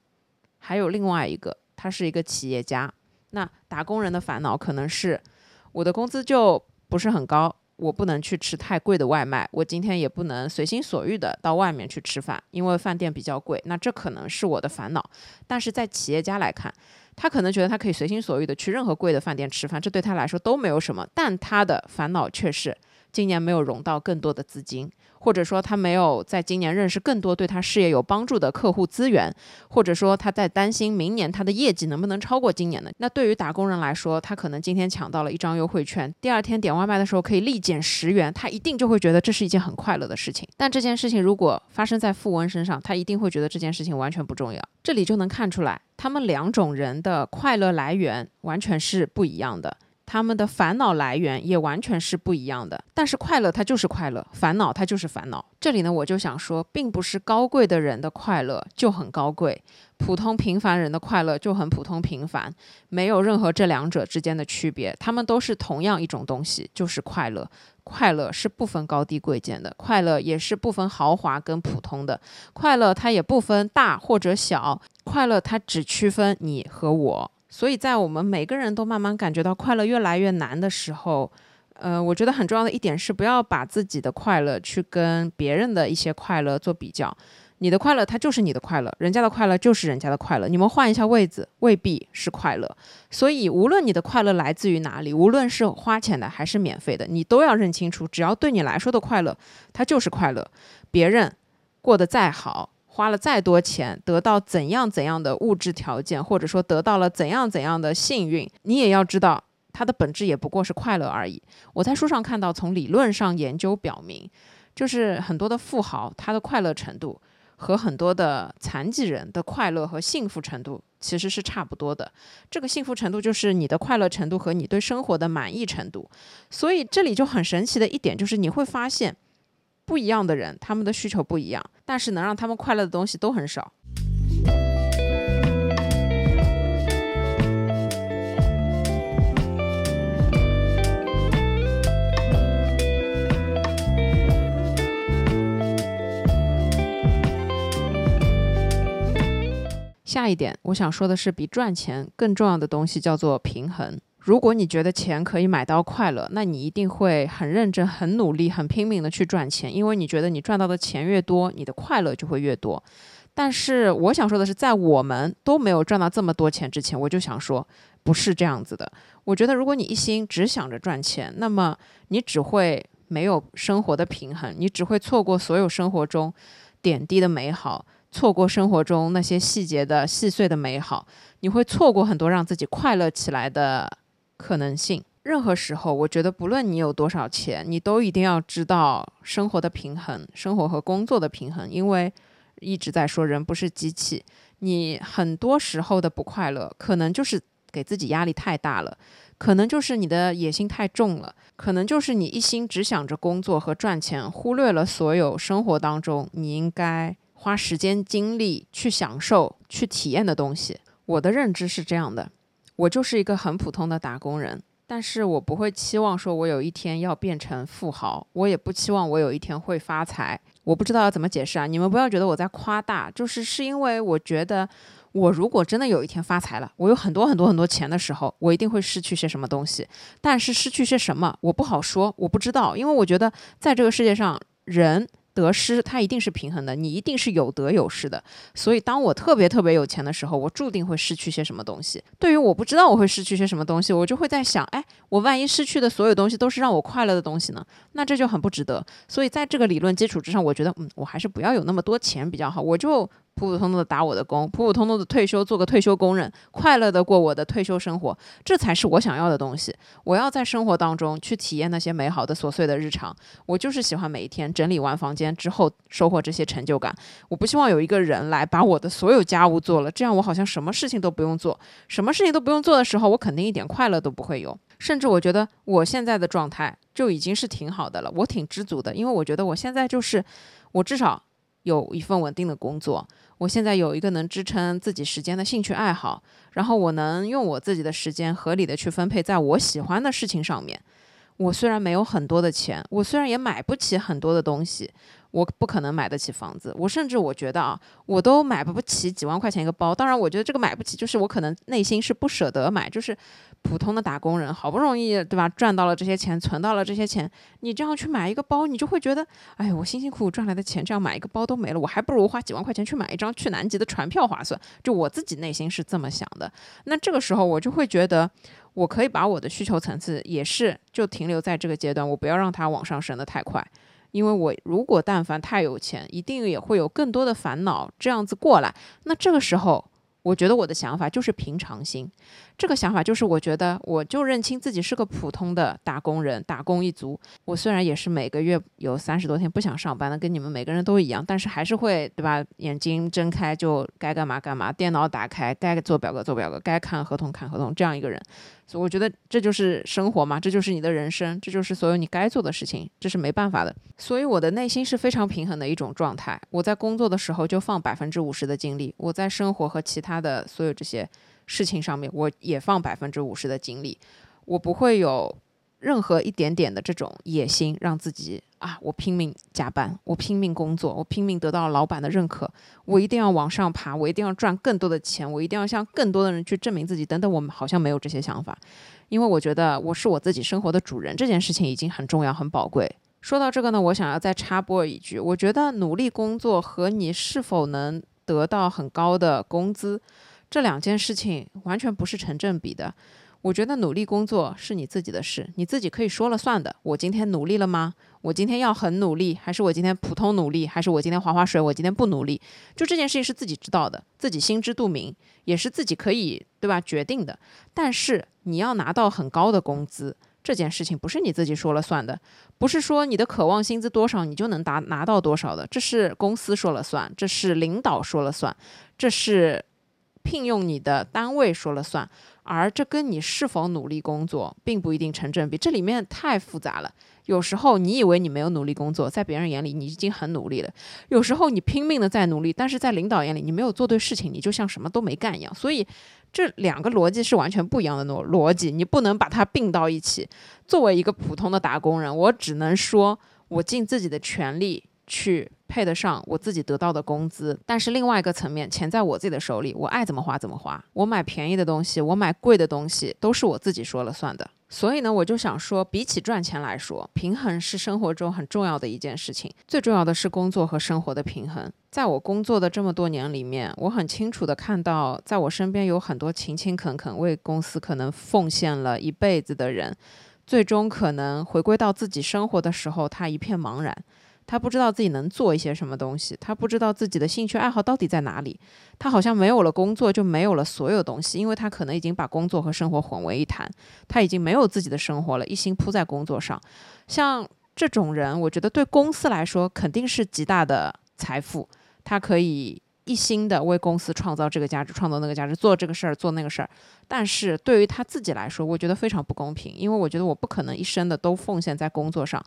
还有另外一个。他是一个企业家，那打工人的烦恼可能是我的工资就不是很高，我不能去吃太贵的外卖，我今天也不能随心所欲的到外面去吃饭，因为饭店比较贵。那这可能是我的烦恼，但是在企业家来看，他可能觉得他可以随心所欲的去任何贵的饭店吃饭，这对他来说都没有什么，但他的烦恼却是今年没有融到更多的资金。或者说他没有在今年认识更多对他事业有帮助的客户资源，或者说他在担心明年他的业绩能不能超过今年的。那对于打工人来说，他可能今天抢到了一张优惠券，第二天点外卖的时候可以立减十元，他一定就会觉得这是一件很快乐的事情。但这件事情如果发生在富翁身上，他一定会觉得这件事情完全不重要。这里就能看出来，他们两种人的快乐来源完全是不一样的。他们的烦恼来源也完全是不一样的，但是快乐它就是快乐，烦恼它就是烦恼。这里呢，我就想说，并不是高贵的人的快乐就很高贵，普通平凡人的快乐就很普通平凡，没有任何这两者之间的区别，他们都是同样一种东西，就是快乐。快乐是不分高低贵贱的，快乐也是不分豪华跟普通的，快乐它也不分大或者小，快乐它只区分你和我。所以在我们每个人都慢慢感觉到快乐越来越难的时候，呃，我觉得很重要的一点是不要把自己的快乐去跟别人的一些快乐做比较。你的快乐它就是你的快乐，人家的快乐就是人家的快乐。你们换一下位子，未必是快乐。所以无论你的快乐来自于哪里，无论是花钱的还是免费的，你都要认清楚，只要对你来说的快乐，它就是快乐。别人过得再好。花了再多钱，得到怎样怎样的物质条件，或者说得到了怎样怎样的幸运，你也要知道，它的本质也不过是快乐而已。我在书上看到，从理论上研究表明，就是很多的富豪，他的快乐程度和很多的残疾人的快乐和幸福程度其实是差不多的。这个幸福程度就是你的快乐程度和你对生活的满意程度。所以这里就很神奇的一点就是，你会发现。不一样的人，他们的需求不一样，但是能让他们快乐的东西都很少。下一点，我想说的是，比赚钱更重要的东西叫做平衡。如果你觉得钱可以买到快乐，那你一定会很认真、很努力、很拼命的去赚钱，因为你觉得你赚到的钱越多，你的快乐就会越多。但是我想说的是，在我们都没有赚到这么多钱之前，我就想说，不是这样子的。我觉得，如果你一心只想着赚钱，那么你只会没有生活的平衡，你只会错过所有生活中点滴的美好，错过生活中那些细节的细碎的美好，你会错过很多让自己快乐起来的。可能性，任何时候，我觉得不论你有多少钱，你都一定要知道生活的平衡，生活和工作的平衡。因为一直在说人不是机器，你很多时候的不快乐，可能就是给自己压力太大了，可能就是你的野心太重了，可能就是你一心只想着工作和赚钱，忽略了所有生活当中你应该花时间精力去享受、去体验的东西。我的认知是这样的。我就是一个很普通的打工人，但是我不会期望说我有一天要变成富豪，我也不期望我有一天会发财。我不知道要怎么解释啊，你们不要觉得我在夸大，就是是因为我觉得，我如果真的有一天发财了，我有很多很多很多钱的时候，我一定会失去些什么东西，但是失去些什么，我不好说，我不知道，因为我觉得在这个世界上，人。得失它一定是平衡的，你一定是有得有失的。所以当我特别特别有钱的时候，我注定会失去些什么东西。对于我不知道我会失去些什么东西，我就会在想，哎，我万一失去的所有东西都是让我快乐的东西呢？那这就很不值得。所以在这个理论基础之上，我觉得，嗯，我还是不要有那么多钱比较好。我就。普普通通的打我的工，普普通通的退休做个退休工人，快乐的过我的退休生活，这才是我想要的东西。我要在生活当中去体验那些美好的琐碎的日常。我就是喜欢每一天整理完房间之后收获这些成就感。我不希望有一个人来把我的所有家务做了，这样我好像什么事情都不用做。什么事情都不用做的时候，我肯定一点快乐都不会有。甚至我觉得我现在的状态就已经是挺好的了，我挺知足的，因为我觉得我现在就是我至少有一份稳定的工作，我现在有一个能支撑自己时间的兴趣爱好，然后我能用我自己的时间合理的去分配在我喜欢的事情上面。我虽然没有很多的钱，我虽然也买不起很多的东西。我不可能买得起房子，我甚至我觉得啊，我都买不起几万块钱一个包。当然，我觉得这个买不起，就是我可能内心是不舍得买，就是普通的打工人，好不容易对吧，赚到了这些钱，存到了这些钱，你这样去买一个包，你就会觉得，哎我辛辛苦苦赚来的钱，这样买一个包都没了，我还不如花几万块钱去买一张去南极的船票划算。就我自己内心是这么想的。那这个时候，我就会觉得，我可以把我的需求层次也是就停留在这个阶段，我不要让它往上升的太快。因为我如果但凡太有钱，一定也会有更多的烦恼这样子过来。那这个时候，我觉得我的想法就是平常心。这个想法就是，我觉得我就认清自己是个普通的打工人，打工一族。我虽然也是每个月有三十多天不想上班的，跟你们每个人都一样，但是还是会对吧？眼睛睁开就该干嘛干嘛，电脑打开该做表格做表格，该看合同看合同，这样一个人。所以我觉得这就是生活嘛，这就是你的人生，这就是所有你该做的事情，这是没办法的。所以我的内心是非常平衡的一种状态。我在工作的时候就放百分之五十的精力，我在生活和其他的所有这些。事情上面，我也放百分之五十的精力，我不会有任何一点点的这种野心，让自己啊，我拼命加班，我拼命工作，我拼命得到老板的认可，我一定要往上爬，我一定要赚更多的钱，我一定要向更多的人去证明自己，等等，我们好像没有这些想法，因为我觉得我是我自己生活的主人，这件事情已经很重要、很宝贵。说到这个呢，我想要再插播一句，我觉得努力工作和你是否能得到很高的工资。这两件事情完全不是成正比的。我觉得努力工作是你自己的事，你自己可以说了算的。我今天努力了吗？我今天要很努力，还是我今天普通努力，还是我今天划划水？我今天不努力，就这件事情是自己知道的，自己心知肚明，也是自己可以对吧决定的。但是你要拿到很高的工资，这件事情不是你自己说了算的，不是说你的渴望薪资多少你就能达拿到多少的，这是公司说了算，这是领导说了算，这是。聘用你的单位说了算，而这跟你是否努力工作并不一定成正比，这里面太复杂了。有时候你以为你没有努力工作，在别人眼里你已经很努力了；有时候你拼命的在努力，但是在领导眼里你没有做对事情，你就像什么都没干一样。所以这两个逻辑是完全不一样的逻逻辑，你不能把它并到一起。作为一个普通的打工人，我只能说我尽自己的全力。去配得上我自己得到的工资，但是另外一个层面，钱在我自己的手里，我爱怎么花怎么花。我买便宜的东西，我买贵的东西，都是我自己说了算的。所以呢，我就想说，比起赚钱来说，平衡是生活中很重要的一件事情。最重要的是工作和生活的平衡。在我工作的这么多年里面，我很清楚的看到，在我身边有很多勤勤恳恳为公司可能奉献了一辈子的人，最终可能回归到自己生活的时候，他一片茫然。他不知道自己能做一些什么东西，他不知道自己的兴趣爱好到底在哪里。他好像没有了工作就没有了所有东西，因为他可能已经把工作和生活混为一谈，他已经没有自己的生活了，一心扑在工作上。像这种人，我觉得对公司来说肯定是极大的财富，他可以一心的为公司创造这个价值，创造那个价值，做这个事儿，做那个事儿。但是对于他自己来说，我觉得非常不公平，因为我觉得我不可能一生的都奉献在工作上。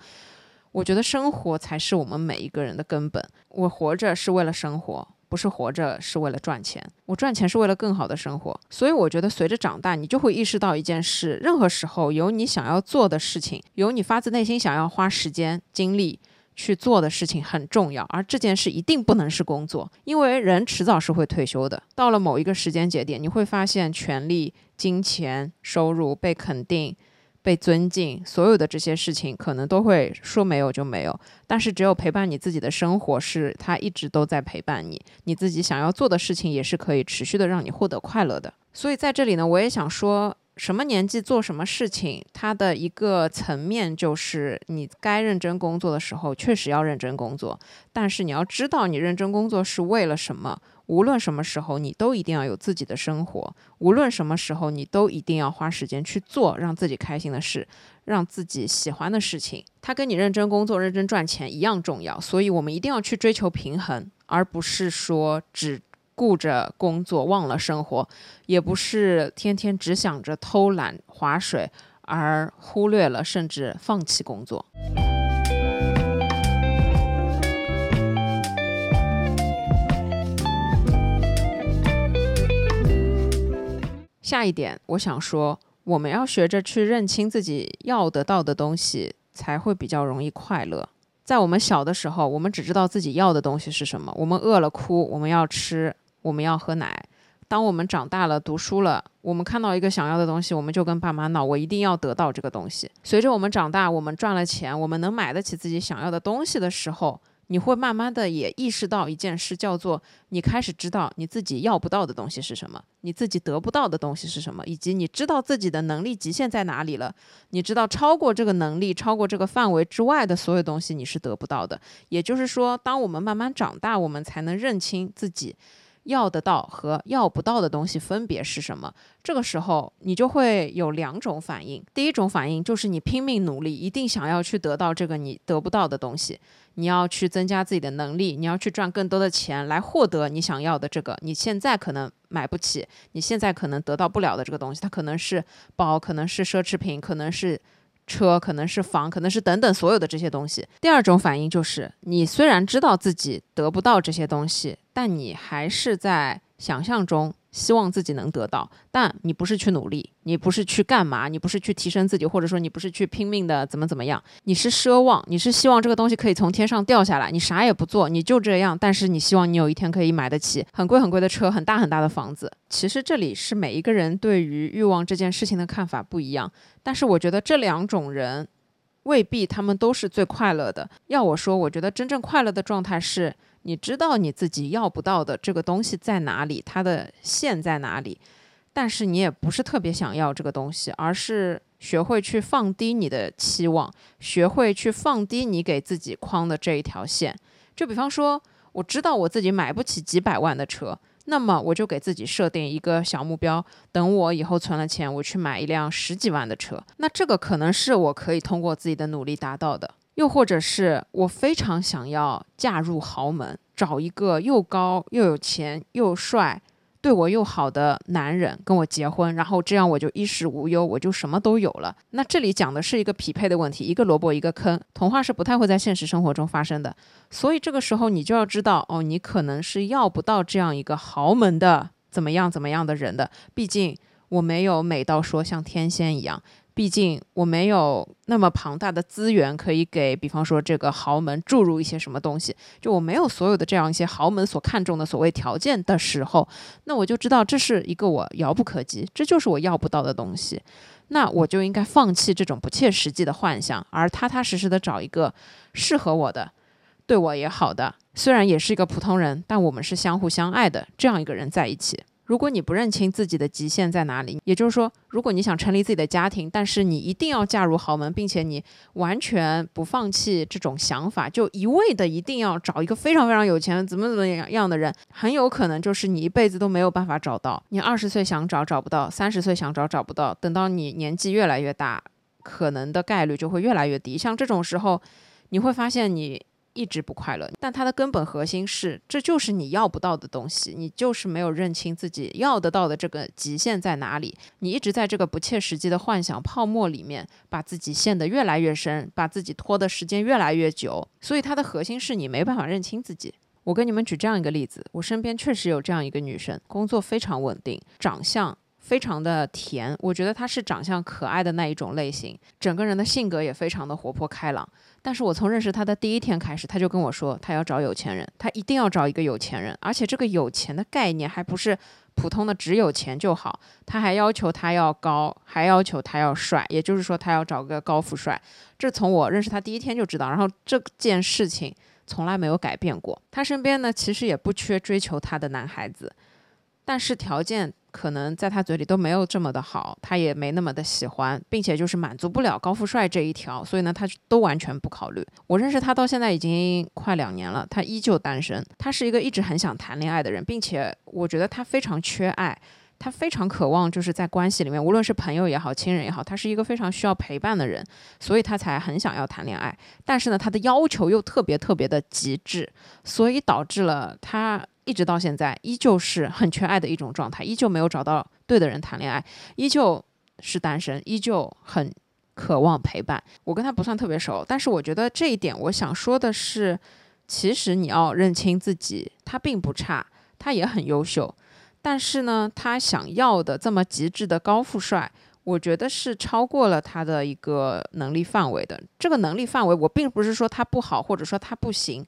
我觉得生活才是我们每一个人的根本。我活着是为了生活，不是活着是为了赚钱。我赚钱是为了更好的生活。所以我觉得随着长大，你就会意识到一件事：任何时候有你想要做的事情，有你发自内心想要花时间精力去做的事情很重要。而这件事一定不能是工作，因为人迟早是会退休的。到了某一个时间节点，你会发现权力、金钱、收入被肯定。被尊敬，所有的这些事情可能都会说没有就没有，但是只有陪伴你自己的生活是他一直都在陪伴你，你自己想要做的事情也是可以持续的让你获得快乐的。所以在这里呢，我也想说，什么年纪做什么事情，它的一个层面就是你该认真工作的时候，确实要认真工作。但是你要知道，你认真工作是为了什么？无论什么时候，你都一定要有自己的生活。无论什么时候，你都一定要花时间去做让自己开心的事，让自己喜欢的事情。它跟你认真工作、认真赚钱一样重要。所以，我们一定要去追求平衡，而不是说只。顾着工作忘了生活，也不是天天只想着偷懒划水，而忽略了甚至放弃工作。下一点，我想说，我们要学着去认清自己要得到的东西，才会比较容易快乐。在我们小的时候，我们只知道自己要的东西是什么，我们饿了哭，我们要吃。我们要喝奶。当我们长大了，读书了，我们看到一个想要的东西，我们就跟爸妈闹，我一定要得到这个东西。随着我们长大，我们赚了钱，我们能买得起自己想要的东西的时候。你会慢慢的也意识到一件事，叫做你开始知道你自己要不到的东西是什么，你自己得不到的东西是什么，以及你知道自己的能力极限在哪里了。你知道超过这个能力、超过这个范围之外的所有东西你是得不到的。也就是说，当我们慢慢长大，我们才能认清自己。要得到和要不到的东西分别是什么？这个时候你就会有两种反应。第一种反应就是你拼命努力，一定想要去得到这个你得不到的东西。你要去增加自己的能力，你要去赚更多的钱来获得你想要的这个。你现在可能买不起，你现在可能得到不了的这个东西，它可能是包，可能是奢侈品，可能是。车可能是房，可能是等等所有的这些东西。第二种反应就是，你虽然知道自己得不到这些东西，但你还是在想象中。希望自己能得到，但你不是去努力，你不是去干嘛，你不是去提升自己，或者说你不是去拼命的怎么怎么样，你是奢望，你是希望这个东西可以从天上掉下来，你啥也不做，你就这样，但是你希望你有一天可以买得起很贵很贵的车，很大很大的房子。其实这里是每一个人对于欲望这件事情的看法不一样，但是我觉得这两种人未必他们都是最快乐的。要我说，我觉得真正快乐的状态是。你知道你自己要不到的这个东西在哪里，它的线在哪里，但是你也不是特别想要这个东西，而是学会去放低你的期望，学会去放低你给自己框的这一条线。就比方说，我知道我自己买不起几百万的车，那么我就给自己设定一个小目标，等我以后存了钱，我去买一辆十几万的车。那这个可能是我可以通过自己的努力达到的。又或者是我非常想要嫁入豪门，找一个又高又有钱又帅、对我又好的男人跟我结婚，然后这样我就衣食无忧，我就什么都有了。那这里讲的是一个匹配的问题，一个萝卜一个坑，童话是不太会在现实生活中发生的。所以这个时候你就要知道，哦，你可能是要不到这样一个豪门的怎么样怎么样的人的，毕竟我没有美到说像天仙一样。毕竟我没有那么庞大的资源可以给，比方说这个豪门注入一些什么东西，就我没有所有的这样一些豪门所看重的所谓条件的时候，那我就知道这是一个我遥不可及，这就是我要不到的东西，那我就应该放弃这种不切实际的幻想，而踏踏实实的找一个适合我的、对我也好的，虽然也是一个普通人，但我们是相互相爱的这样一个人在一起。如果你不认清自己的极限在哪里，也就是说，如果你想成立自己的家庭，但是你一定要嫁入豪门，并且你完全不放弃这种想法，就一味的一定要找一个非常非常有钱、怎么怎么样的人，很有可能就是你一辈子都没有办法找到。你二十岁想找找不到，三十岁想找找不到，等到你年纪越来越大，可能的概率就会越来越低。像这种时候，你会发现你。一直不快乐，但它的根本核心是，这就是你要不到的东西，你就是没有认清自己要得到的这个极限在哪里，你一直在这个不切实际的幻想泡沫里面，把自己陷得越来越深，把自己拖的时间越来越久，所以它的核心是你没办法认清自己。我跟你们举这样一个例子，我身边确实有这样一个女生，工作非常稳定，长相。非常的甜，我觉得他是长相可爱的那一种类型，整个人的性格也非常的活泼开朗。但是我从认识他的第一天开始，他就跟我说，他要找有钱人，他一定要找一个有钱人，而且这个有钱的概念还不是普通的只有钱就好，他还要求他要高，还要求他要帅，也就是说他要找个高富帅。这从我认识他第一天就知道，然后这件事情从来没有改变过。他身边呢，其实也不缺追求他的男孩子，但是条件。可能在他嘴里都没有这么的好，他也没那么的喜欢，并且就是满足不了高富帅这一条，所以呢，他都完全不考虑。我认识他到现在已经快两年了，他依旧单身。他是一个一直很想谈恋爱的人，并且我觉得他非常缺爱。他非常渴望，就是在关系里面，无论是朋友也好，亲人也好，他是一个非常需要陪伴的人，所以他才很想要谈恋爱。但是呢，他的要求又特别特别的极致，所以导致了他一直到现在依旧是很缺爱的一种状态，依旧没有找到对的人谈恋爱，依旧是单身，依旧很渴望陪伴。我跟他不算特别熟，但是我觉得这一点，我想说的是，其实你要认清自己，他并不差，他也很优秀。但是呢，他想要的这么极致的高富帅，我觉得是超过了他的一个能力范围的。这个能力范围，我并不是说他不好，或者说他不行。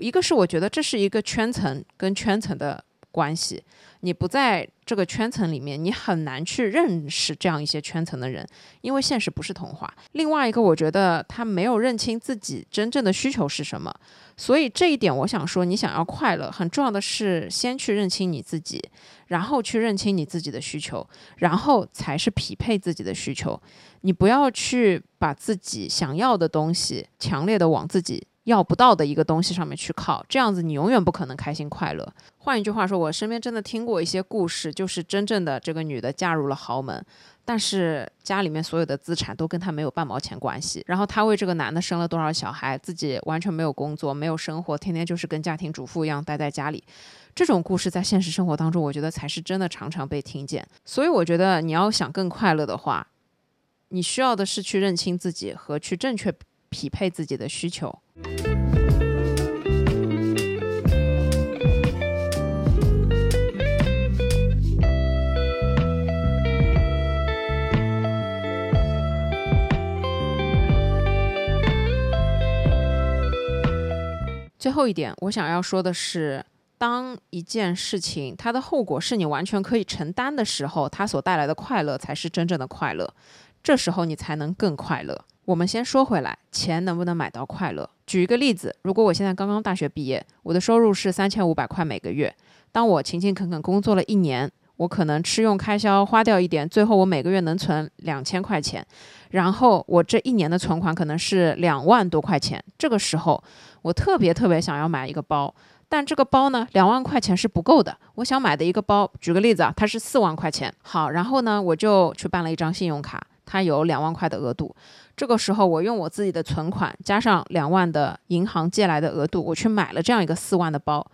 一个是我觉得这是一个圈层跟圈层的关系，你不在这个圈层里面，你很难去认识这样一些圈层的人，因为现实不是童话。另外一个，我觉得他没有认清自己真正的需求是什么。所以这一点，我想说，你想要快乐，很重要的是先去认清你自己，然后去认清你自己的需求，然后才是匹配自己的需求。你不要去把自己想要的东西强烈的往自己要不到的一个东西上面去靠，这样子你永远不可能开心快乐。换一句话说，我身边真的听过一些故事，就是真正的这个女的嫁入了豪门。但是家里面所有的资产都跟他没有半毛钱关系，然后他为这个男的生了多少小孩，自己完全没有工作，没有生活，天天就是跟家庭主妇一样待在家里。这种故事在现实生活当中，我觉得才是真的常常被听见。所以我觉得你要想更快乐的话，你需要的是去认清自己和去正确匹配自己的需求。最后一点，我想要说的是，当一件事情它的后果是你完全可以承担的时候，它所带来的快乐才是真正的快乐。这时候你才能更快乐。我们先说回来，钱能不能买到快乐？举一个例子，如果我现在刚刚大学毕业，我的收入是三千五百块每个月，当我勤勤恳恳工作了一年。我可能吃用开销花掉一点，最后我每个月能存两千块钱，然后我这一年的存款可能是两万多块钱。这个时候，我特别特别想要买一个包，但这个包呢，两万块钱是不够的。我想买的一个包，举个例子啊，它是四万块钱。好，然后呢，我就去办了一张信用卡，它有两万块的额度。这个时候，我用我自己的存款加上两万的银行借来的额度，我去买了这样一个四万的包。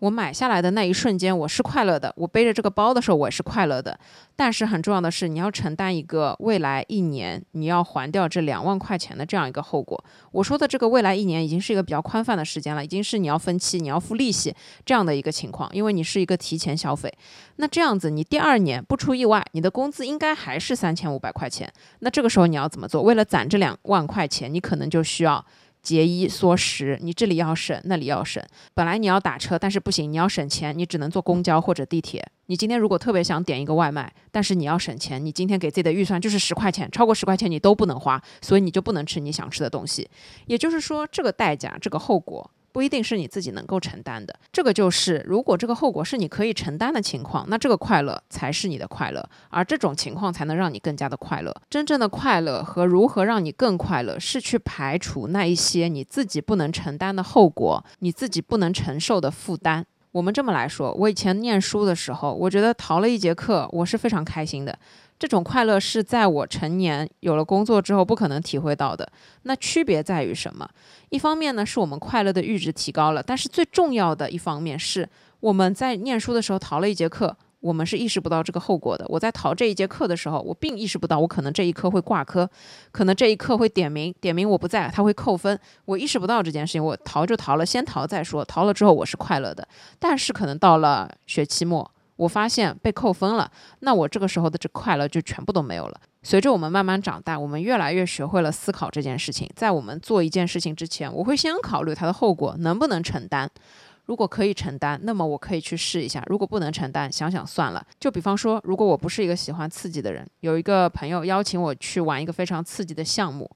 我买下来的那一瞬间，我是快乐的。我背着这个包的时候，我也是快乐的。但是很重要的是，你要承担一个未来一年你要还掉这两万块钱的这样一个后果。我说的这个未来一年已经是一个比较宽泛的时间了，已经是你要分期、你要付利息这样的一个情况，因为你是一个提前消费。那这样子，你第二年不出意外，你的工资应该还是三千五百块钱。那这个时候你要怎么做？为了攒这两万块钱，你可能就需要。节衣缩食，你这里要省，那里要省。本来你要打车，但是不行，你要省钱，你只能坐公交或者地铁。你今天如果特别想点一个外卖，但是你要省钱，你今天给自己的预算就是十块钱，超过十块钱你都不能花，所以你就不能吃你想吃的东西。也就是说，这个代价，这个后果。不一定是你自己能够承担的，这个就是如果这个后果是你可以承担的情况，那这个快乐才是你的快乐，而这种情况才能让你更加的快乐。真正的快乐和如何让你更快乐，是去排除那一些你自己不能承担的后果，你自己不能承受的负担。我们这么来说，我以前念书的时候，我觉得逃了一节课，我是非常开心的。这种快乐是在我成年有了工作之后不可能体会到的。那区别在于什么？一方面呢，是我们快乐的阈值提高了，但是最重要的一方面是我们在念书的时候逃了一节课，我们是意识不到这个后果的。我在逃这一节课的时候，我并意识不到我可能这一科会挂科，可能这一课会点名，点名我不在，他会扣分。我意识不到这件事情，我逃就逃了，先逃再说。逃了之后我是快乐的，但是可能到了学期末。我发现被扣分了，那我这个时候的这快乐就全部都没有了。随着我们慢慢长大，我们越来越学会了思考这件事情。在我们做一件事情之前，我会先考虑它的后果能不能承担。如果可以承担，那么我可以去试一下；如果不能承担，想想算了。就比方说，如果我不是一个喜欢刺激的人，有一个朋友邀请我去玩一个非常刺激的项目。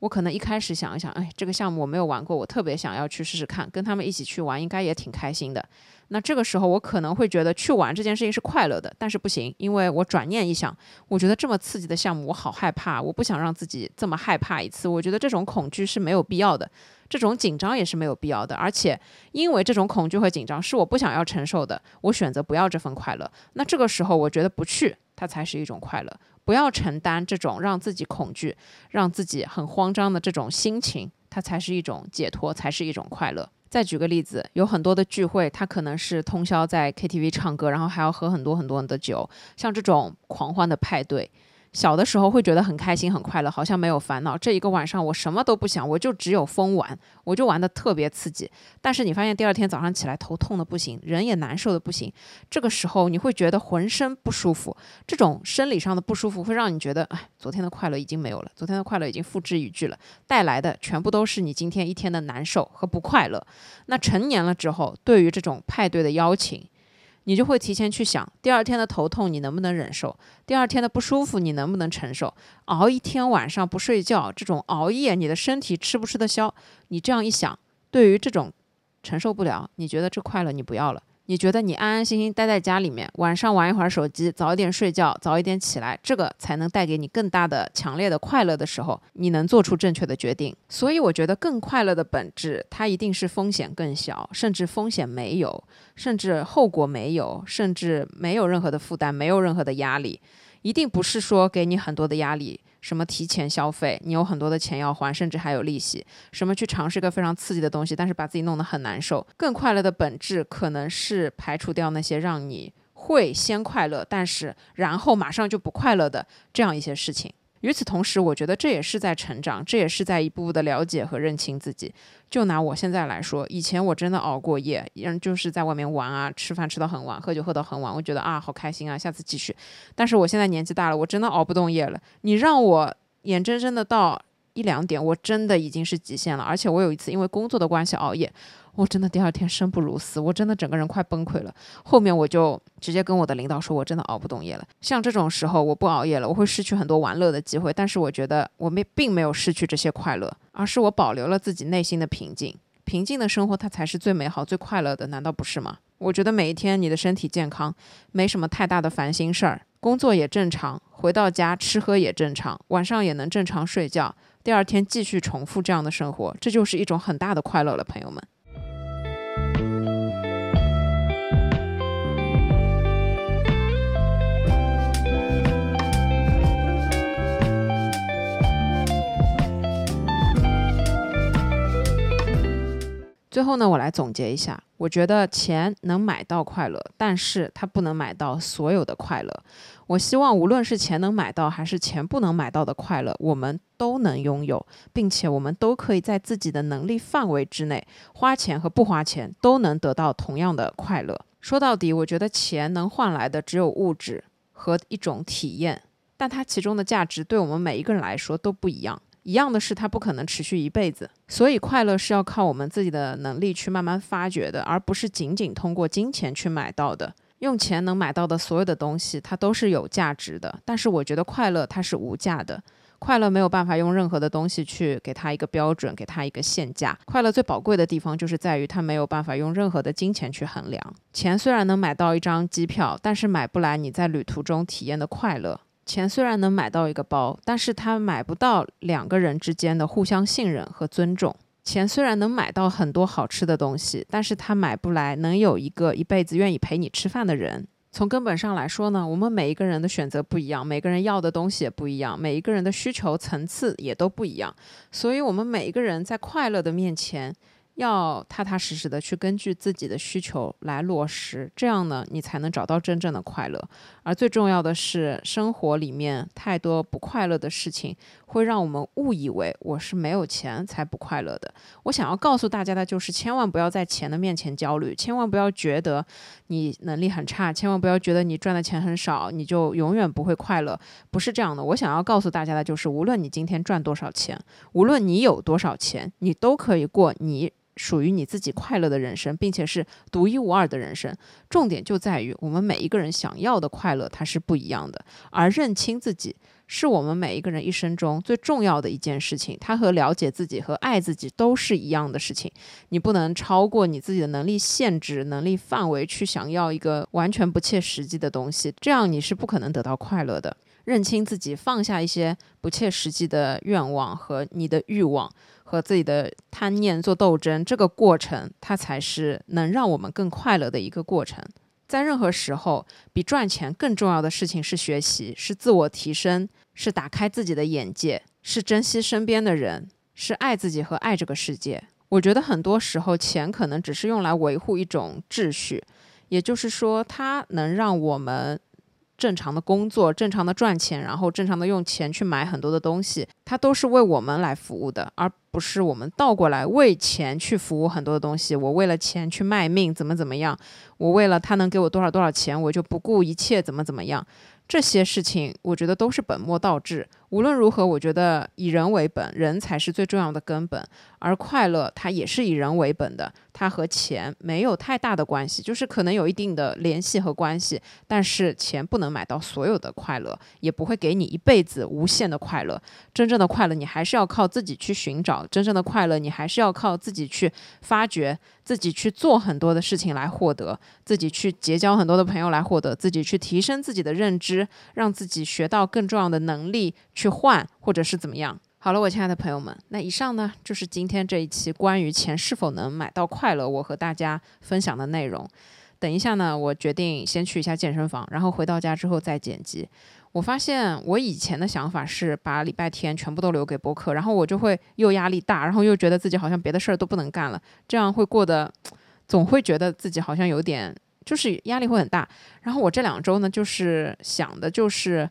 我可能一开始想一想，哎，这个项目我没有玩过，我特别想要去试试看，跟他们一起去玩，应该也挺开心的。那这个时候我可能会觉得去玩这件事情是快乐的，但是不行，因为我转念一想，我觉得这么刺激的项目我好害怕，我不想让自己这么害怕一次。我觉得这种恐惧是没有必要的，这种紧张也是没有必要的。而且因为这种恐惧和紧张是我不想要承受的，我选择不要这份快乐。那这个时候我觉得不去，它才是一种快乐。不要承担这种让自己恐惧、让自己很慌张的这种心情，它才是一种解脱，才是一种快乐。再举个例子，有很多的聚会，他可能是通宵在 KTV 唱歌，然后还要喝很多很多的酒，像这种狂欢的派对。小的时候会觉得很开心很快乐，好像没有烦恼。这一个晚上我什么都不想，我就只有疯玩，我就玩的特别刺激。但是你发现第二天早上起来头痛的不行，人也难受的不行。这个时候你会觉得浑身不舒服，这种生理上的不舒服会让你觉得，哎，昨天的快乐已经没有了，昨天的快乐已经付之一炬了，带来的全部都是你今天一天的难受和不快乐。那成年了之后，对于这种派对的邀请。你就会提前去想，第二天的头痛你能不能忍受？第二天的不舒服你能不能承受？熬一天晚上不睡觉，这种熬夜你的身体吃不吃得消？你这样一想，对于这种承受不了，你觉得这快乐你不要了。你觉得你安安心心待在家里面，晚上玩一会儿手机，早一点睡觉，早一点起来，这个才能带给你更大的、强烈的快乐的时候，你能做出正确的决定。所以我觉得更快乐的本质，它一定是风险更小，甚至风险没有，甚至后果没有，甚至没有任何的负担，没有任何的压力，一定不是说给你很多的压力。什么提前消费，你有很多的钱要还，甚至还有利息。什么去尝试一个非常刺激的东西，但是把自己弄得很难受。更快乐的本质，可能是排除掉那些让你会先快乐，但是然后马上就不快乐的这样一些事情。与此同时，我觉得这也是在成长，这也是在一步步的了解和认清自己。就拿我现在来说，以前我真的熬过夜，人就是在外面玩啊，吃饭吃到很晚，喝酒喝到很晚，我觉得啊好开心啊，下次继续。但是我现在年纪大了，我真的熬不动夜了。你让我眼睁睁的到一两点，我真的已经是极限了。而且我有一次因为工作的关系熬夜。我真的第二天生不如死，我真的整个人快崩溃了。后面我就直接跟我的领导说，我真的熬不动夜了。像这种时候，我不熬夜了，我会失去很多玩乐的机会。但是我觉得我没并没有失去这些快乐，而是我保留了自己内心的平静。平静的生活，它才是最美好、最快乐的，难道不是吗？我觉得每一天你的身体健康，没什么太大的烦心事儿，工作也正常，回到家吃喝也正常，晚上也能正常睡觉，第二天继续重复这样的生活，这就是一种很大的快乐了，朋友们。最后呢，我来总结一下，我觉得钱能买到快乐，但是它不能买到所有的快乐。我希望无论是钱能买到还是钱不能买到的快乐，我们都能拥有，并且我们都可以在自己的能力范围之内，花钱和不花钱都能得到同样的快乐。说到底，我觉得钱能换来的只有物质和一种体验，但它其中的价值对我们每一个人来说都不一样。一样的是，它不可能持续一辈子，所以快乐是要靠我们自己的能力去慢慢发掘的，而不是仅仅通过金钱去买到的。用钱能买到的所有的东西，它都是有价值的。但是我觉得快乐它是无价的，快乐没有办法用任何的东西去给它一个标准，给它一个限价。快乐最宝贵的地方就是在于它没有办法用任何的金钱去衡量。钱虽然能买到一张机票，但是买不来你在旅途中体验的快乐。钱虽然能买到一个包，但是他买不到两个人之间的互相信任和尊重。钱虽然能买到很多好吃的东西，但是他买不来能有一个一辈子愿意陪你吃饭的人。从根本上来说呢，我们每一个人的选择不一样，每个人要的东西也不一样，每一个人的需求层次也都不一样，所以，我们每一个人在快乐的面前。要踏踏实实的去根据自己的需求来落实，这样呢，你才能找到真正的快乐。而最重要的是，生活里面太多不快乐的事情，会让我们误以为我是没有钱才不快乐的。我想要告诉大家的就是，千万不要在钱的面前焦虑，千万不要觉得你能力很差，千万不要觉得你赚的钱很少，你就永远不会快乐。不是这样的。我想要告诉大家的就是，无论你今天赚多少钱，无论你有多少钱，你都可以过你。属于你自己快乐的人生，并且是独一无二的人生。重点就在于我们每一个人想要的快乐它是不一样的，而认清自己是我们每一个人一生中最重要的一件事情。它和了解自己和爱自己都是一样的事情。你不能超过你自己的能力限制、能力范围去想要一个完全不切实际的东西，这样你是不可能得到快乐的。认清自己，放下一些不切实际的愿望和你的欲望。和自己的贪念做斗争，这个过程它才是能让我们更快乐的一个过程。在任何时候，比赚钱更重要的事情是学习，是自我提升，是打开自己的眼界，是珍惜身边的人，是爱自己和爱这个世界。我觉得很多时候，钱可能只是用来维护一种秩序，也就是说，它能让我们。正常的工作，正常的赚钱，然后正常的用钱去买很多的东西，它都是为我们来服务的，而不是我们倒过来为钱去服务很多的东西。我为了钱去卖命，怎么怎么样？我为了他能给我多少多少钱，我就不顾一切怎么怎么样？这些事情，我觉得都是本末倒置。无论如何，我觉得以人为本，人才是最重要的根本。而快乐，它也是以人为本的，它和钱没有太大的关系，就是可能有一定的联系和关系。但是钱不能买到所有的快乐，也不会给你一辈子无限的快乐。真正的快乐，你还是要靠自己去寻找；真正的快乐，你还是要靠自己去发掘，自己去做很多的事情来获得，自己去结交很多的朋友来获得，自己去提升自己的认知，让自己学到更重要的能力。去换，或者是怎么样？好了，我亲爱的朋友们，那以上呢就是今天这一期关于钱是否能买到快乐，我和大家分享的内容。等一下呢，我决定先去一下健身房，然后回到家之后再剪辑。我发现我以前的想法是把礼拜天全部都留给播客，然后我就会又压力大，然后又觉得自己好像别的事儿都不能干了，这样会过得总会觉得自己好像有点就是压力会很大。然后我这两周呢，就是想的就是。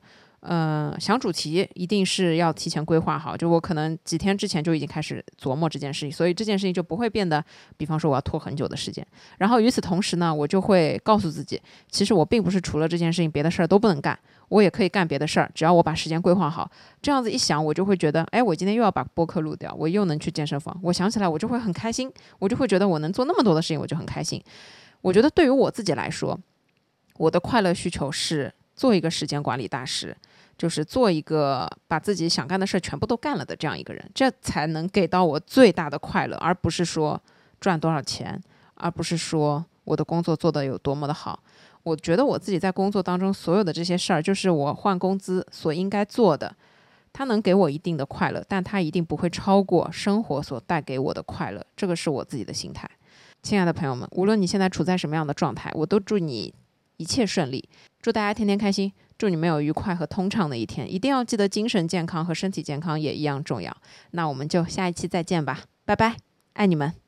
呃，想主题一定是要提前规划好，就我可能几天之前就已经开始琢磨这件事情，所以这件事情就不会变得，比方说我要拖很久的时间。然后与此同时呢，我就会告诉自己，其实我并不是除了这件事情别的事儿都不能干，我也可以干别的事儿，只要我把时间规划好。这样子一想，我就会觉得，哎，我今天又要把播客录掉，我又能去健身房，我想起来我就会很开心，我就会觉得我能做那么多的事情，我就很开心。我觉得对于我自己来说，我的快乐需求是做一个时间管理大师。就是做一个把自己想干的事儿全部都干了的这样一个人，这才能给到我最大的快乐，而不是说赚多少钱，而不是说我的工作做得有多么的好。我觉得我自己在工作当中所有的这些事儿，就是我换工资所应该做的，它能给我一定的快乐，但它一定不会超过生活所带给我的快乐。这个是我自己的心态。亲爱的朋友们，无论你现在处在什么样的状态，我都祝你一切顺利，祝大家天天开心。祝你们有愉快和通畅的一天！一定要记得精神健康和身体健康也一样重要。那我们就下一期再见吧，拜拜，爱你们。